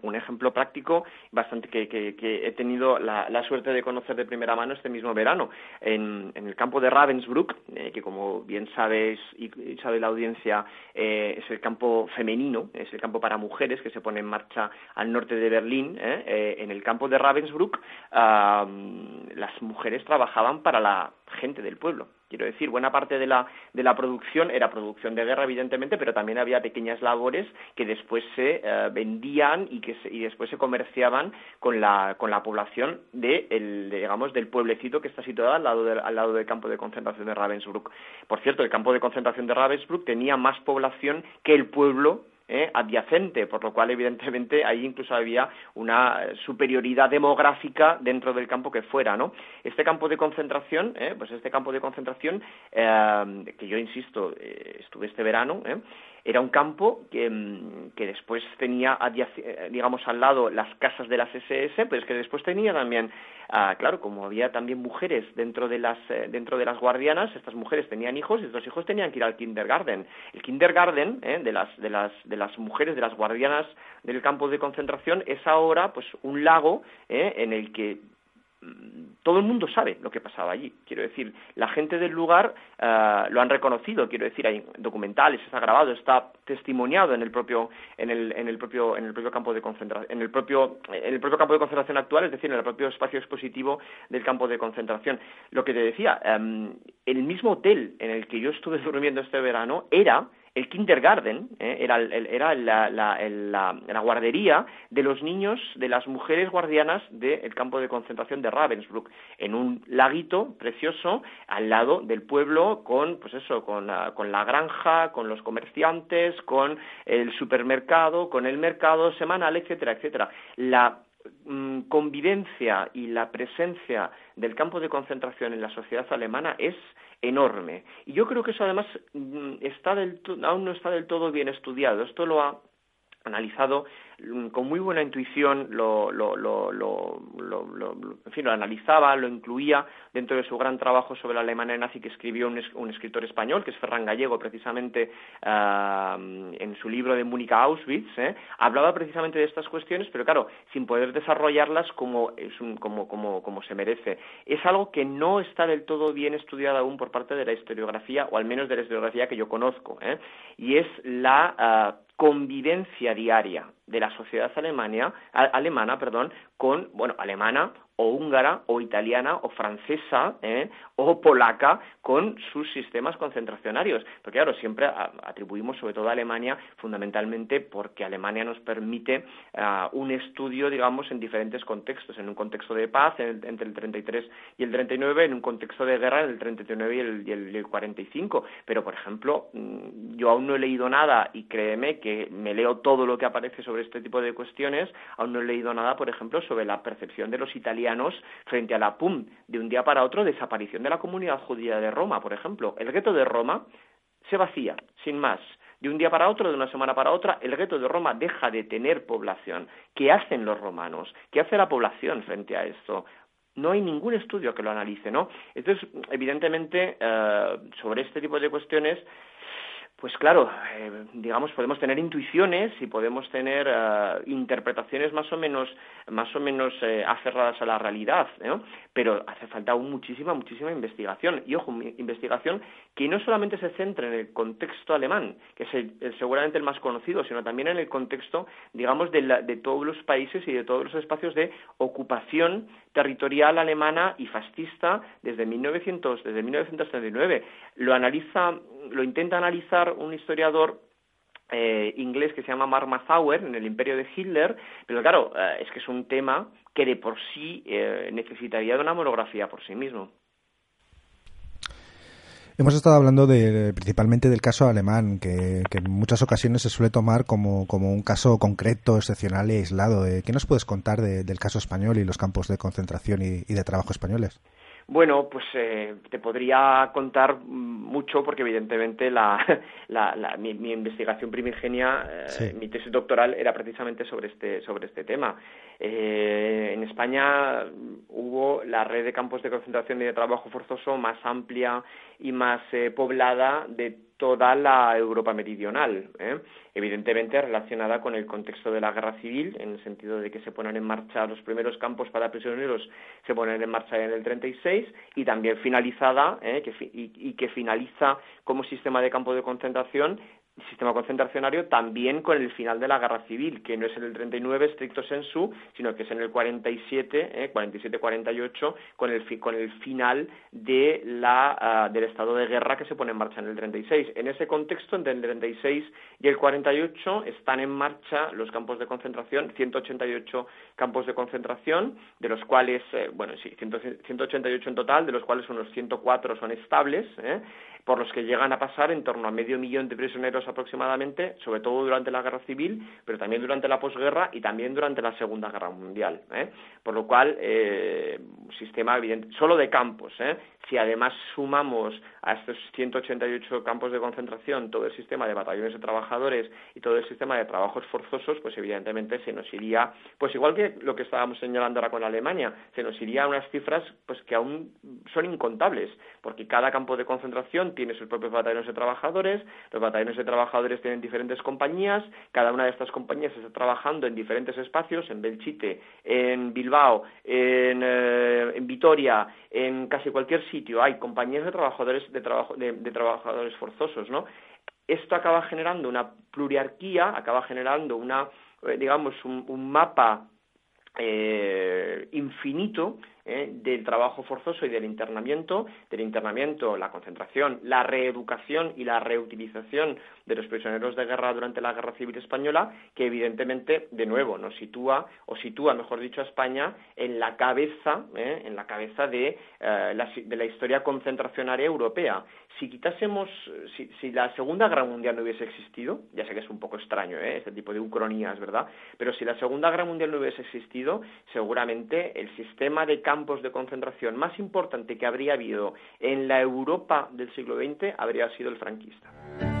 un, ejemplo práctico bastante que, que, he tenido la, suerte de conocer de primera mano este mismo verano, en, en el campo de Ravensbrück, eh, que como bien sabes y, sabe la audiencia, eh, es el campo femenino, es el campo para mujeres que se pone en marcha al norte de Berlín. Eh, en el campo de Ravensbrück, las mujeres trabajaban para la gente del pueblo. Quiero decir, buena parte de la, de la producción era producción de guerra, evidentemente, pero también había pequeñas labores que después se eh, vendían y que y después se comerciaban con la, con la población de, el, digamos, del pueblecito que está situado al lado, al lado del campo de concentración de Ravensbrück. Por cierto, el campo de concentración de Ravensbrück tenía más población que el pueblo ¿eh? adyacente, por lo cual evidentemente ahí incluso había una superioridad demográfica dentro del campo que fuera, ¿no? Este campo de concentración, ¿eh? pues este campo de concentración, eh, que yo insisto, estuve este verano, era un campo que, mm, que después tenía, eh, digamos, al lado las casas de las SS, pero es que después tenía también, ah, claro, como había también mujeres dentro de las eh, dentro de las guardianas, estas mujeres tenían hijos y estos hijos tenían que ir al kindergarten. El kindergarten eh, de las de las de las mujeres de las guardianas del campo de concentración es ahora pues un lago en el que todo el mundo sabe lo que pasaba allí. Quiero decir, la gente del lugar eh, lo han reconocido. Quiero decir, hay documentales, está grabado, está testimoniado en el propio en el, en el propio en el propio campo de concentración, en el propio en el propio campo de concentración actual, es decir, en el propio espacio expositivo del campo de concentración. Lo que te decía, em, el mismo hotel en el que yo estuve durmiendo este verano era el kindergarten ¿eh? era, era la, la, guardería de los niños, de las mujeres guardianas del campo de concentración de Ravensbrück, en un laguito precioso al lado del pueblo, con, pues eso, con la, con la granja, con los comerciantes, con el supermercado, con el mercado semanal, etcétera, etcétera. La mm, convivencia y la presencia del campo de concentración en la sociedad alemana es enorme. Y yo creo que eso además mm, está del, aún no está del todo bien estudiado. Esto lo ha analizado con muy buena intuición lo, lo, lo, lo, en fin, lo analizaba, lo incluía dentro de su gran trabajo sobre la Alemania nazi que escribió un, escritor español, que es Ferran Gallego, precisamente ah, en su libro de Múnich Auschwitz, ¿eh? hablaba precisamente de estas cuestiones, pero claro, sin poder desarrollarlas como, es un, como, como, como se merece. Es algo que no está del todo bien estudiado aún por parte de la historiografía, o al menos de la historiografía que yo conozco, ¿eh? y es la ah, convivencia diaria de la sociedad alemania, alemana perdón, con, bueno, alemana o húngara o italiana o francesa ¿eh? o polaca con sus sistemas concentracionarios. Porque claro, siempre atribuimos sobre todo a Alemania fundamentalmente porque Alemania nos permite ah, un estudio, digamos, en diferentes contextos, en un contexto de paz entre el 33 y el 39, en un contexto de guerra entre el 39 y el, y el, el 45. Pero, por ejemplo, mm, yo aún no he leído nada y créeme que me leo todo lo que aparece sobre este tipo de cuestiones, aún no he leído nada, por ejemplo, sobre la percepción de los italianos frente a la PUM de un día para otro desaparición de la comunidad judía de Roma, por ejemplo. El gueto de Roma se vacía, sin más. De un día para otro, de una semana para otra, el gueto de Roma deja de tener población. ¿Qué hacen los romanos? ¿Qué hace la población frente a esto? no hay ningún estudio que lo analice, ¿no? Entonces, evidentemente, eh, sobre este tipo de cuestiones, pues claro, eh, digamos, podemos tener intuiciones y podemos tener eh, interpretaciones más o menos, más o menos eh, aferradas a la realidad, ¿no? pero hace falta muchísima, muchísima investigación. Y ojo, investigación que no solamente se centre en el contexto alemán, que es seguramente el más conocido, sino también en el contexto, digamos, de, de todos los países y de todos los espacios de ocupación territorial alemana y fascista desde 1900, desde 1939. Lo analiza, lo intenta analizar un historiador eh, inglés que se llama Mark Mazauer en el imperio de Hitler, pero claro, eh, es que es un tema que de por sí eh, necesitaría de una monografía por sí mismo. Hemos estado hablando de, principalmente del caso alemán, que, en muchas ocasiones se suele tomar como, como un caso concreto, excepcional e aislado. ¿Qué nos puedes contar del caso español y los campos de concentración y de trabajo españoles? Bueno, pues eh, te podría contar mucho porque evidentemente la, mi, investigación primigenia, eh, mi tesis doctoral era precisamente sobre este, sobre este tema. Eh, en España hubo la red de campos de concentración y de trabajo forzoso más amplia y más poblada de toda la Europa meridional, ¿eh? evidentemente relacionada con el contexto de la guerra civil, en el sentido de que se ponen en marcha los primeros campos para prisioneros, se ponen en marcha en el 36, y también finalizada, ¿eh? y, que finaliza como sistema de campo de concentración sistema concentracionario también con el final de la guerra civil, que no es en el 39 estricto sensu, sino que es en el 47, eh, 47-48, con el, con el final de la, ah, del estado de guerra que se pone en marcha en el 36. En ese contexto, entre el 36 y el 48, están en marcha los campos de concentración, 188 campos de concentración, de los cuales, eh, bueno, sí, 188 en total, de los cuales unos 104 son estables, eh, por los que llegan a pasar en torno a medio millón de prisioneros aproximadamente, sobre todo durante la guerra civil, pero también durante la posguerra y también durante la Segunda Guerra Mundial. ¿eh? Por lo cual, eh, sistema evidente, solo de campos. ¿eh? Si además sumamos a estos 188 campos de concentración todo el sistema de batallones de trabajadores y todo el sistema de trabajos forzosos, pues evidentemente se nos iría, pues igual que lo que estábamos señalando ahora con Alemania, se nos iría a unas cifras pues que aún son incontables, porque cada campo de concentración tiene sus propios batallones de trabajadores, los batallones de trabajadores tienen diferentes compañías, cada una de estas compañías está trabajando en diferentes espacios, en Belchite, en Bilbao, en, eh, en Vitoria, en casi cualquier sitio hay compañías de trabajadores de, trabajo, de, trabajadores forzosos, ¿no? Esto acaba generando una pluriarquía, acaba generando una, eh, digamos, un, mapa eh, infinito ¿eh? del trabajo forzoso y del internamiento, del internamiento, la concentración, la reeducación y la reutilización de los prisioneros de guerra durante la Guerra Civil Española, que evidentemente, de nuevo, nos sitúa, o sitúa, mejor dicho, a España en la cabeza, ¿eh? en la cabeza de, eh, la, de la historia concentracionaria europea. Si quitásemos, si, si, la Segunda Guerra Mundial no hubiese existido, ya sé que es un poco extraño, ¿eh? este tipo de ucronías, ¿verdad? Pero si la Segunda Guerra Mundial no hubiese existido, seguramente el sistema de campos de concentración más importante que habría habido en la Europa del siglo XX habría sido el franquista.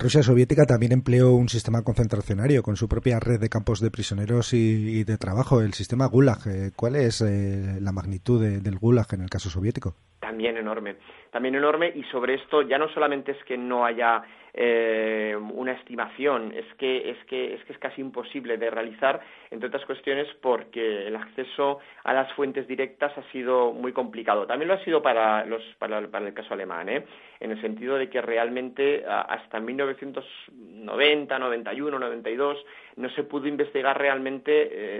Rusia soviética también empleó un sistema concentracionario con su propia red de campos de prisioneros y, de trabajo, el sistema Gulag. Eh, ¿Cuál es eh, la magnitud del Gulag en el caso soviético? También enorme, también enorme y sobre esto ya no solamente es que no haya eh, una estimación, es que, es, que, es que es casi imposible de realizar, entre otras cuestiones porque el acceso a las fuentes directas ha sido muy complicado. También lo ha sido para, los, para, para el caso alemán, ¿eh? en el sentido de que realmente hasta 1990, 91, 92 no se pudo investigar realmente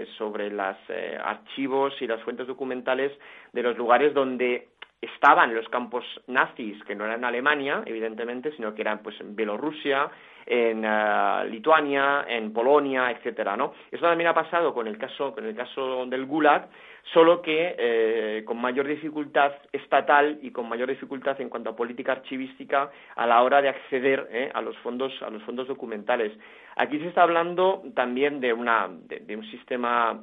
eh, sobre los eh, archivos y las fuentes documentales de los lugares donde estaban los campos nazis, que no eran Alemania, evidentemente, sino que eran pues en Bielorrusia, en uh, Lituania, en Polonia, etcétera, ¿no? Eso también ha pasado con el caso, con el caso del Gulag, solo que eh, con mayor dificultad estatal y con mayor dificultad en cuanto a política archivística a la hora de acceder eh, a los fondos a los fondos documentales. Aquí se está hablando también de una de un sistema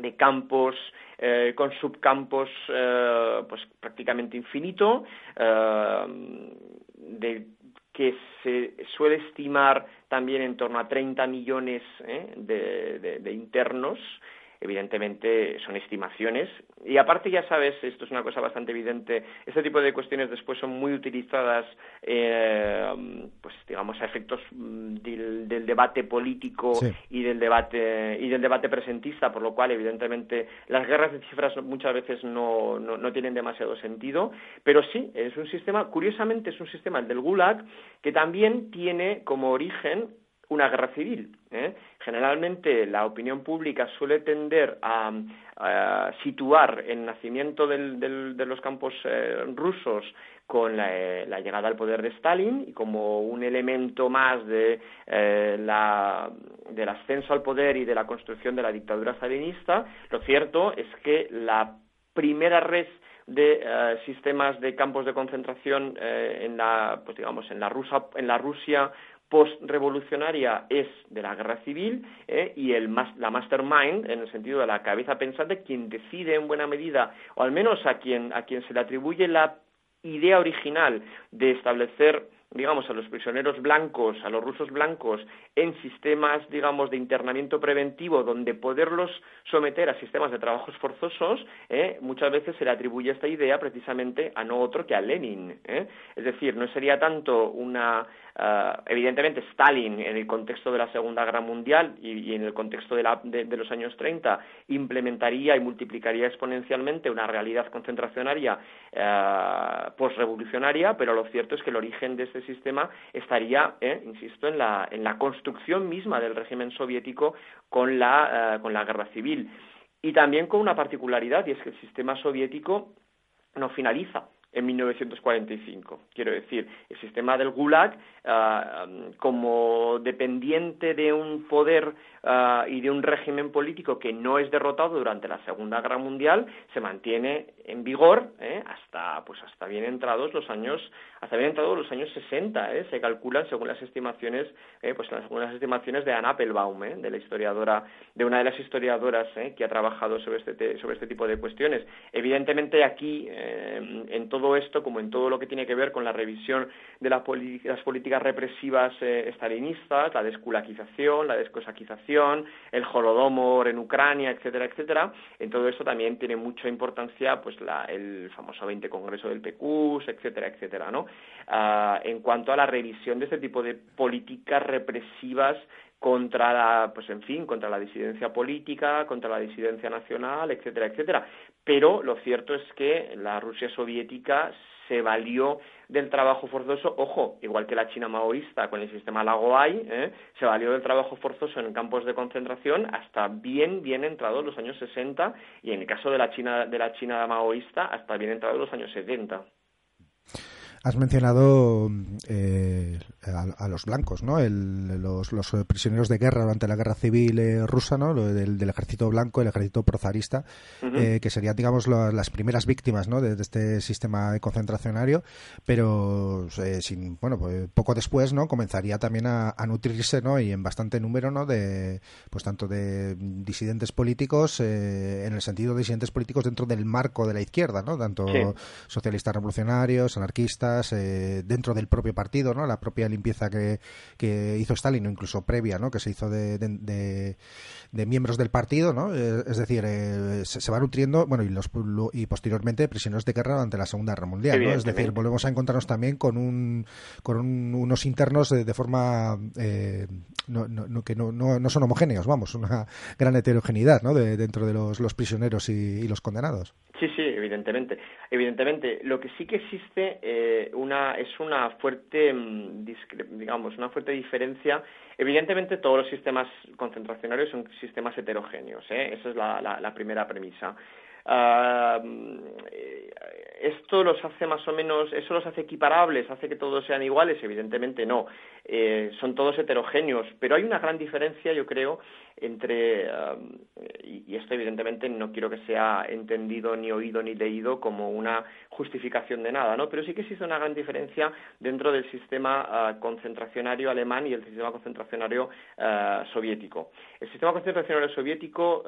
de campos eh, con subcampos eh, pues prácticamente infinito, eh, de que se suele estimar también en torno a 30 millones de, internos evidentemente son estimaciones. Y aparte, ya sabes, esto es una cosa bastante evidente, este tipo de cuestiones después son muy utilizadas, eh, pues digamos, a efectos mm, del, debate político y del debate y del debate presentista, por lo cual, evidentemente, las guerras de cifras muchas veces no, no, no tienen demasiado sentido, pero sí, es un sistema, curiosamente, es un sistema, el del Gulag, que también tiene como origen una guerra civil. ¿eh? Generalmente la opinión pública suele tender a, situar el nacimiento de los campos eh, rusos con la, llegada al poder de Stalin y como un elemento más de, eh, la, del ascenso al poder y de la construcción de la dictadura stalinista. Lo cierto es que la primera red de sistemas de campos de concentración en la pues digamos en la Rusia en la Rusia post-revolucionaria es de la guerra civil ¿eh? y el, la mastermind, en el sentido de la cabeza pensante, quien decide en buena medida, o al menos a quien, a quien se le atribuye la idea original de establecer digamos, a los prisioneros blancos, a los rusos blancos, en sistemas, digamos, de internamiento preventivo, donde poderlos someter a sistemas de trabajos forzosos, ¿eh? muchas veces se le atribuye esta idea precisamente a no otro que a Lenin. ¿eh? Es decir, no sería tanto una eh, evidentemente, Stalin, en el contexto de la Segunda Guerra Mundial y, en el contexto de, los años 30, implementaría y multiplicaría exponencialmente una realidad concentracionaria uh, postrevolucionaria, pero lo cierto es que el origen de este sistema estaría, eh, insisto, en la, en la construcción misma del régimen soviético con la, con la guerra civil. Y también con una particularidad, y es que el sistema soviético no finaliza en 1945. Quiero decir, el sistema del Gulag, ah, como dependiente de un poder ah, y de un régimen político que no es derrotado durante la Segunda Guerra Mundial, se mantiene en vigor ¿eh? hasta pues hasta bien entrados los años hasta bien entrados los años 60 ¿eh? se calculan según las estimaciones ¿eh? pues según las estimaciones de Anna Applebaum de la historiadora de una de las historiadoras que ha trabajado sobre este sobre este tipo de cuestiones evidentemente aquí en todo esto como en todo lo que tiene que ver con la revisión de las políticas represivas estalinistas la desculaquización la descosaquización el holodomor en Ucrania etcétera etcétera en todo esto también tiene mucha importancia pues el famoso 20 Congreso del PQS, etcétera, etcétera, ¿no? Ah, en cuanto a la revisión de este tipo de políticas represivas contra la, pues en fin, contra la disidencia política, contra la disidencia nacional, etcétera, etcétera. Pero lo cierto es que la Rusia soviética se valió del trabajo forzoso, ojo, igual que la China maoísta con el sistema Lagoai, ¿eh? se valió del trabajo forzoso en campos de concentración hasta bien, bien entrados los años 60 y en el caso de la China, de la China maoísta hasta bien entrados los años 70. Has mencionado eh, a, los blancos, ¿no? los, prisioneros de guerra durante la guerra civil eh, rusa, ¿no? Del, ejército blanco, el ejército prozarista, eh, que serían, digamos, las primeras víctimas, ¿no? De, este sistema concentracionario, pero sin, bueno, pues, poco después, ¿no? Comenzaría también a, nutrirse, ¿no? Y en bastante número, ¿no? De, pues tanto de disidentes políticos, en el sentido de disidentes políticos dentro del marco de la izquierda, ¿no? Tanto socialistas revolucionarios, anarquistas eh, dentro del propio partido, ¿no? La propia limpieza que, que hizo Stalin, o incluso previa, ¿no? Que se hizo de, de, miembros del partido, ¿no? Eh, es decir, eh, se, va nutriendo, bueno, y, los, y posteriormente prisioneros de guerra durante la Segunda Guerra Mundial, ¿no? Es decir, volvemos a encontrarnos también con un con unos internos de, forma no, que no, no, son homogéneos, vamos, una gran heterogeneidad, ¿no? dentro de los, los prisioneros y los condenados. Sí, sí, evidentemente. Evidentemente, lo que sí que existe eh, una, es una fuerte, mm, digamos, una fuerte diferencia. Evidentemente, todos los sistemas concentracionarios son sistemas heterogéneos. ¿eh? Esa es la, primera premisa. Ah, esto los hace más o menos, eso los hace equiparables, hace que todos sean iguales, evidentemente no, eh, son todos heterogéneos, pero hay una gran diferencia, yo creo, entre, y, esto evidentemente no quiero que sea entendido ni oído ni leído como una justificación de nada, ¿no? Pero sí que existe una gran diferencia dentro del sistema concentracionario alemán y el sistema concentracionario soviético. El sistema concentracionario soviético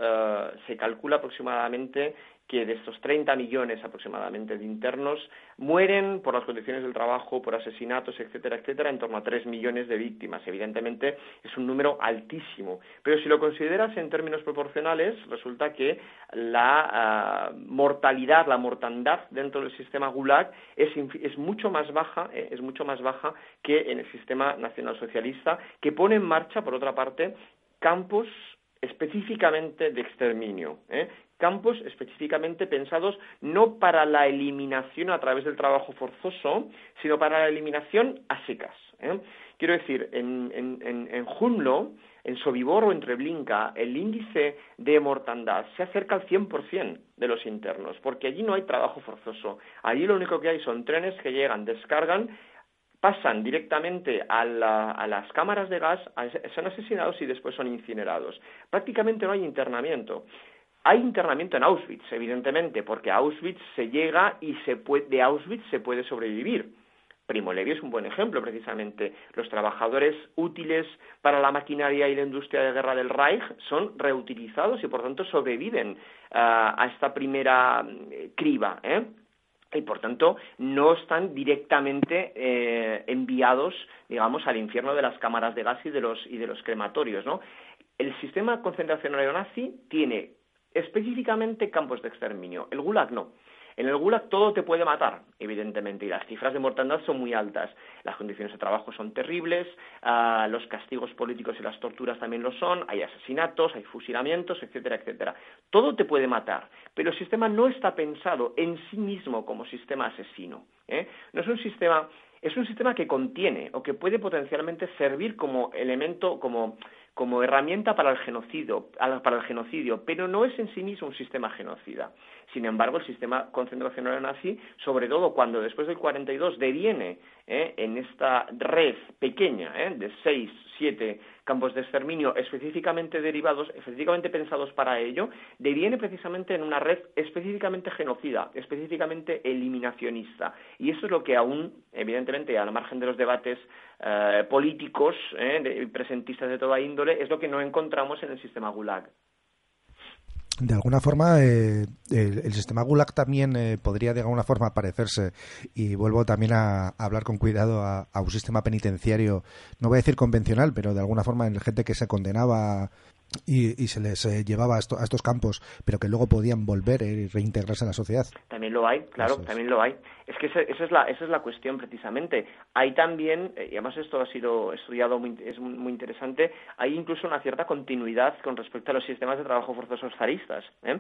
se calcula aproximadamente que de estos 30 millones aproximadamente de internos mueren por las condiciones del trabajo, por asesinatos, etcétera, etcétera, en torno a 3 millones de víctimas. Evidentemente es un número altísimo, pero si lo consideras en términos proporcionales, resulta que la ah, mortalidad, la mortandad dentro del sistema Gulag es, es mucho más baja, eh, es mucho más baja que en el sistema nacionalsocialista, que pone en marcha, por otra parte, campos específicamente de exterminio, ¿eh? Campos específicamente pensados no para la eliminación a través del trabajo forzoso, sino para la eliminación a secas. ¿eh? Quiero decir, en, en, en, Junlo, en Sobibor o en Treblinka, el índice de mortandad se acerca al 100% de los internos, porque allí no hay trabajo forzoso. Allí lo único que hay son trenes que llegan, descargan pasan directamente a, a, las cámaras de gas, son asesinados y después son incinerados. Prácticamente no hay internamiento. Hay internamiento en Auschwitz, evidentemente, porque a Auschwitz se llega y se puede, de Auschwitz se puede sobrevivir. Primo Levi es un buen ejemplo, precisamente. Los trabajadores útiles para la maquinaria y la industria de guerra del Reich son reutilizados y, por tanto, sobreviven ah, a esta primera eh, criba. ¿eh? y por tanto no están directamente eh, enviados, digamos, al infierno de las cámaras de gas y de los y de los crematorios, ¿no? El sistema concentracionario nazi tiene específicamente campos de exterminio. El Gulag no. En el Gulag todo te puede matar, evidentemente, y las cifras de mortandad son muy altas. Las condiciones de trabajo son terribles, ah, los castigos políticos y las torturas también lo son, hay asesinatos, hay fusilamientos, etcétera, etcétera. Todo te puede matar, pero el sistema no está pensado en sí mismo como sistema asesino. ¿eh? No es un sistema, es un sistema que contiene o que puede potencialmente servir como elemento, como como herramienta para el genocidio, para el genocidio, pero no es en sí mismo un sistema genocida. Sin embargo, el sistema concentracional nazi, sobre todo cuando después del 42 deviene ¿eh? en esta red pequeña ¿eh? de seis, siete campos de exterminio específicamente derivados, específicamente pensados para ello, deviene precisamente en una red específicamente genocida, específicamente eliminacionista. Y eso es lo que aún, evidentemente, al margen de los debates eh, políticos, eh, presentistas de toda índole, es lo que no encontramos en el sistema Gulag de alguna forma eh, el, sistema Gulag también eh, podría de alguna forma parecerse y vuelvo también a, hablar con cuidado a, un sistema penitenciario no voy a decir convencional pero de alguna forma en gente que se condenaba y, se les eh, llevaba a, estos campos, pero que luego podían volver y reintegrarse a la sociedad. También lo hay, claro, también lo hay. Es que esa, es la, esa es la cuestión precisamente. Hay también, y además esto ha sido estudiado, muy, es muy interesante, hay incluso una cierta continuidad con respecto a los sistemas de trabajo forzosos zaristas. ¿eh?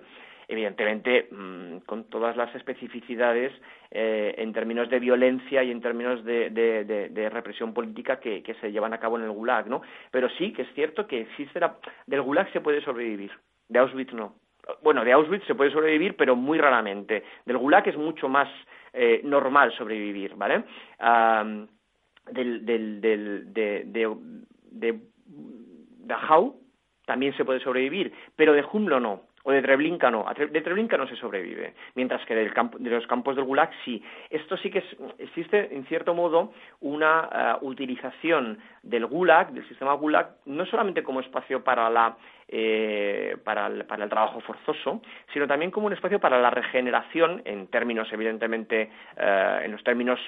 evidentemente mm, con todas las especificidades eh, en términos de violencia y en términos de, represión política que, se llevan a cabo en el Gulag, ¿no? Pero sí que es cierto que existe la... del Gulag se puede sobrevivir, de Auschwitz no. Bueno, de Auschwitz se puede sobrevivir, pero muy raramente. Del Gulag es mucho más eh, normal sobrevivir, ¿vale? del, del, del, de, de, de Dachau también se puede sobrevivir, pero de Humlo no o de Treblinka no, de Treblinka no se sobrevive, mientras que del campo, de los campos del Gulag sí. Esto sí que existe, en cierto modo, una eh, utilización del Gulag, del sistema Gulag, no solamente como espacio para la eh, para, el, para, el, trabajo forzoso, sino también como un espacio para la regeneración, en términos, evidentemente, eh, en los términos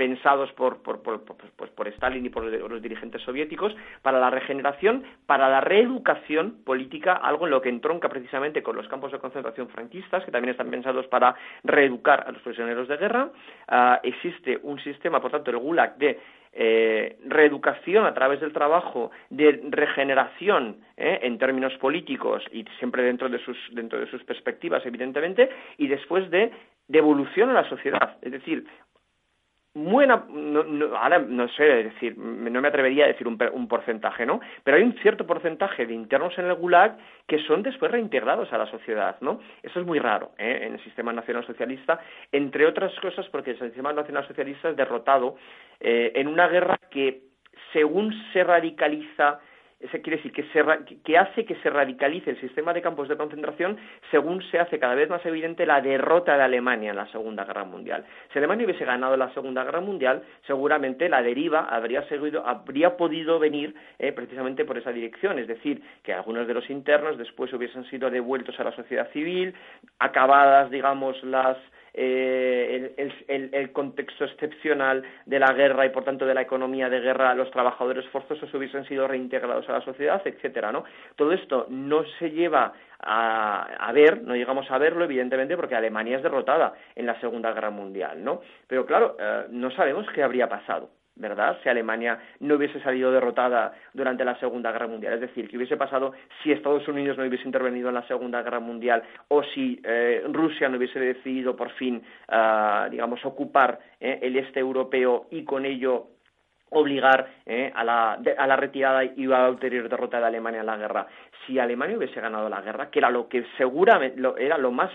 pensados por, por, por, pues por, Stalin y por los dirigentes soviéticos, para la regeneración, para la reeducación política, algo en lo que entronca precisamente con los campos de concentración franquistas, que también están pensados para reeducar a los prisioneros de guerra. Ah, existe un sistema, por tanto, el Gulag de eh, reeducación a través del trabajo, de regeneración eh, en términos políticos y siempre dentro de sus dentro de sus perspectivas, evidentemente, y después de devolución a la sociedad, es decir, buena, no, no, ahora no sé decir, no me atrevería a decir un, un, porcentaje, ¿no? Pero hay un cierto porcentaje de internos en el Gulag que son después reintegrados a la sociedad, ¿no? Eso es muy raro ¿eh? en el sistema nacional socialista, entre otras cosas porque el sistema nacional socialista es derrotado eh, en una guerra que, según se radicaliza ese quiere decir que, se, que hace que se radicalice el sistema de campos de concentración según se hace cada vez más evidente la derrota de Alemania en la Segunda Guerra Mundial. Si Alemania hubiese ganado la Segunda Guerra Mundial, seguramente la deriva habría, seguido, habría podido venir eh, precisamente por esa dirección, es decir, que algunos de los internos después hubiesen sido devueltos a la sociedad civil, acabadas, digamos, las eh, el, contexto excepcional de la guerra y por tanto de la economía de guerra, los trabajadores forzosos hubiesen sido reintegrados a la sociedad, etcétera, ¿no? Todo esto no se lleva a, ver, no llegamos a verlo, evidentemente, porque Alemania es derrotada en la Segunda Guerra Mundial, ¿no? Pero claro, eh, no sabemos qué habría pasado. ¿Verdad? Si Alemania no hubiese salido derrotada durante la Segunda Guerra Mundial. Es decir, qué hubiese pasado si Estados Unidos no hubiese intervenido en la Segunda Guerra Mundial o si eh, Rusia no hubiese decidido por fin, ah, digamos, ocupar eh, el este europeo y con ello obligar eh, a, la, a, la, retirada y a la ulterior derrota de Alemania en la guerra. Si Alemania hubiese ganado la guerra, que era lo que seguramente era lo más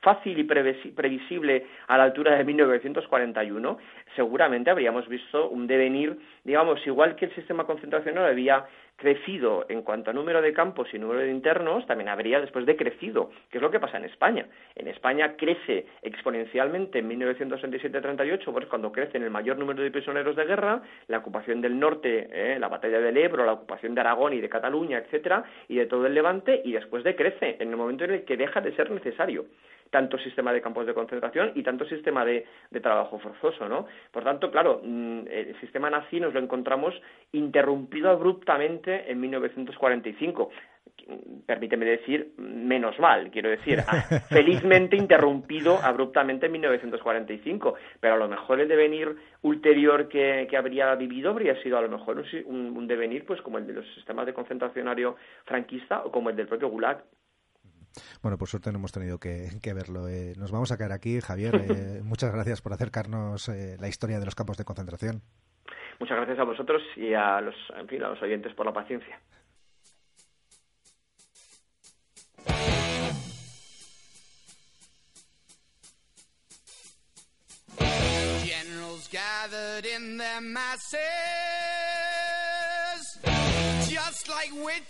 fácil y previsible a la altura de 1941, seguramente habríamos visto un devenir, digamos, igual que el sistema concentracional había crecido en cuanto a número de campos y número de internos, también habría después decrecido, que es lo que pasa en España. En España crece exponencialmente en 1967-38, pues cuando crece en el mayor número de prisioneros de guerra, la ocupación del norte, eh, la batalla del Ebro, la ocupación de Aragón y de Cataluña, etcétera, y de todo el Levante, y después decrece en el momento en el que deja de ser necesario tanto sistema de campos de concentración y tanto sistema de, trabajo forzoso, ¿no? Por tanto, claro, mm, el sistema nazi nos lo encontramos interrumpido abruptamente en 1945 permíteme decir, menos mal, quiero decir, felizmente interrumpido abruptamente en 1945, pero a lo mejor el devenir ulterior que, habría vivido habría sido a lo mejor un, un, devenir pues como el de los sistemas de concentracionario franquista o como el del propio Gulag. Bueno, por suerte no hemos tenido que, verlo. Eh, nos vamos a quedar aquí, Javier. Eh, muchas gracias por acercarnos eh, la historia de los campos de concentración. Muchas gracias a vosotros y a los, en fin, a los oyentes por la paciencia.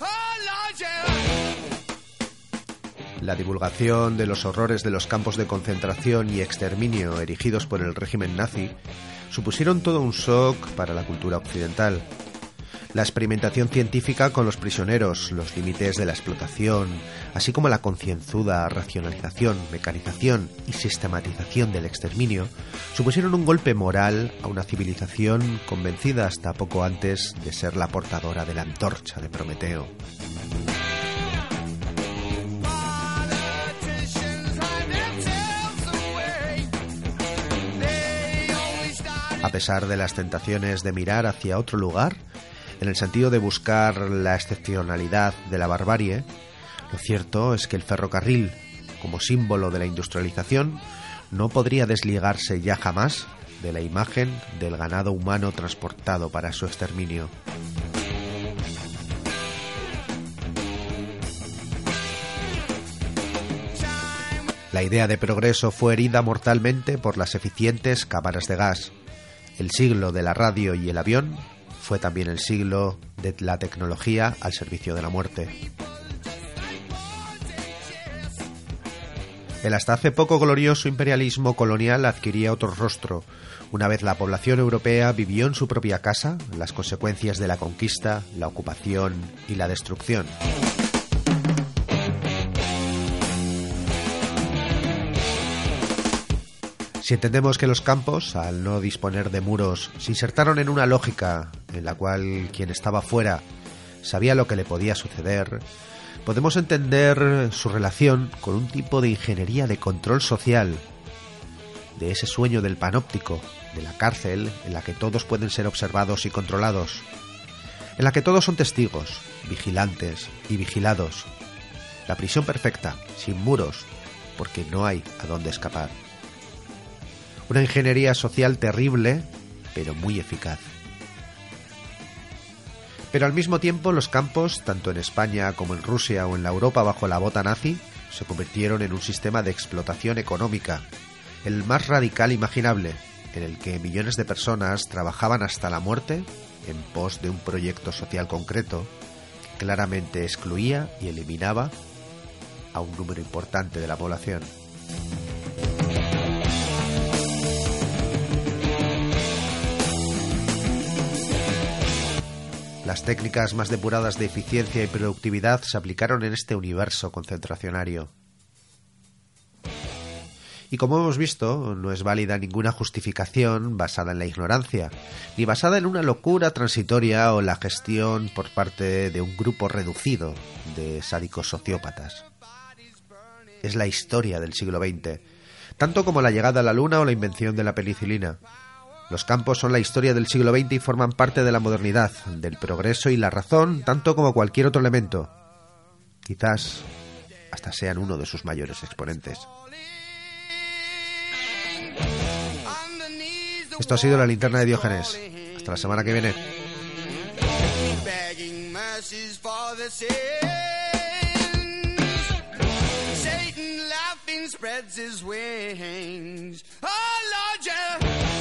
Oh, La divulgación de los horrores de los campos de concentración y exterminio erigidos por el régimen nazi supusieron todo un shock para la cultura occidental. La experimentación científica con los prisioneros, los límites de la explotación, así como la concienzuda racionalización, mecanización y sistematización del exterminio, supusieron un golpe moral a una civilización convencida hasta poco antes de ser la portadora de la antorcha de Prometeo. A pesar de las tentaciones de mirar hacia otro lugar, en el sentido de buscar la excepcionalidad de la barbarie, lo cierto es que el ferrocarril, como símbolo de la industrialización, no podría desligarse ya jamás de la imagen del ganado humano transportado para su exterminio. La idea de progreso fue herida mortalmente por las eficientes cámaras de gas. El siglo de la radio y el avión fue también el siglo de la tecnología al servicio de la muerte. El hasta hace poco glorioso imperialismo colonial adquiría otro rostro, una vez la población europea vivió en su propia casa las consecuencias de la conquista, la ocupación y la destrucción. Si entendemos que los campos, al no disponer de muros, se insertaron en una lógica en la cual quien estaba fuera sabía lo que le podía suceder, podemos entender su relación con un tipo de ingeniería de control social, de ese sueño del panóptico, de la cárcel en la que todos pueden ser observados y controlados, en la que todos son testigos, vigilantes y vigilados. La prisión perfecta, sin muros, porque no hay a dónde escapar. Una ingeniería social terrible, pero muy eficaz. Pero al mismo tiempo los campos, tanto en España como en Rusia o en la Europa bajo la bota nazi, se convirtieron en un sistema de explotación económica, el más radical imaginable, en el que millones de personas trabajaban hasta la muerte en pos de un proyecto social concreto que claramente excluía y eliminaba a un número importante de la población. Las técnicas más depuradas de eficiencia y productividad se aplicaron en este universo concentracionario. Y como hemos visto, no es válida ninguna justificación basada en la ignorancia, ni basada en una locura transitoria o la gestión por parte de un grupo reducido de sádicos sociópatas. Es la historia del siglo XX, tanto como la llegada a la Luna o la invención de la penicilina. Los campos son la historia del siglo XX y forman parte de la modernidad, del progreso y la razón, tanto como cualquier otro elemento. Quizás hasta sean uno de sus mayores exponentes. Esto ha sido la linterna de Diógenes. Hasta la semana que viene. his wings. Oh.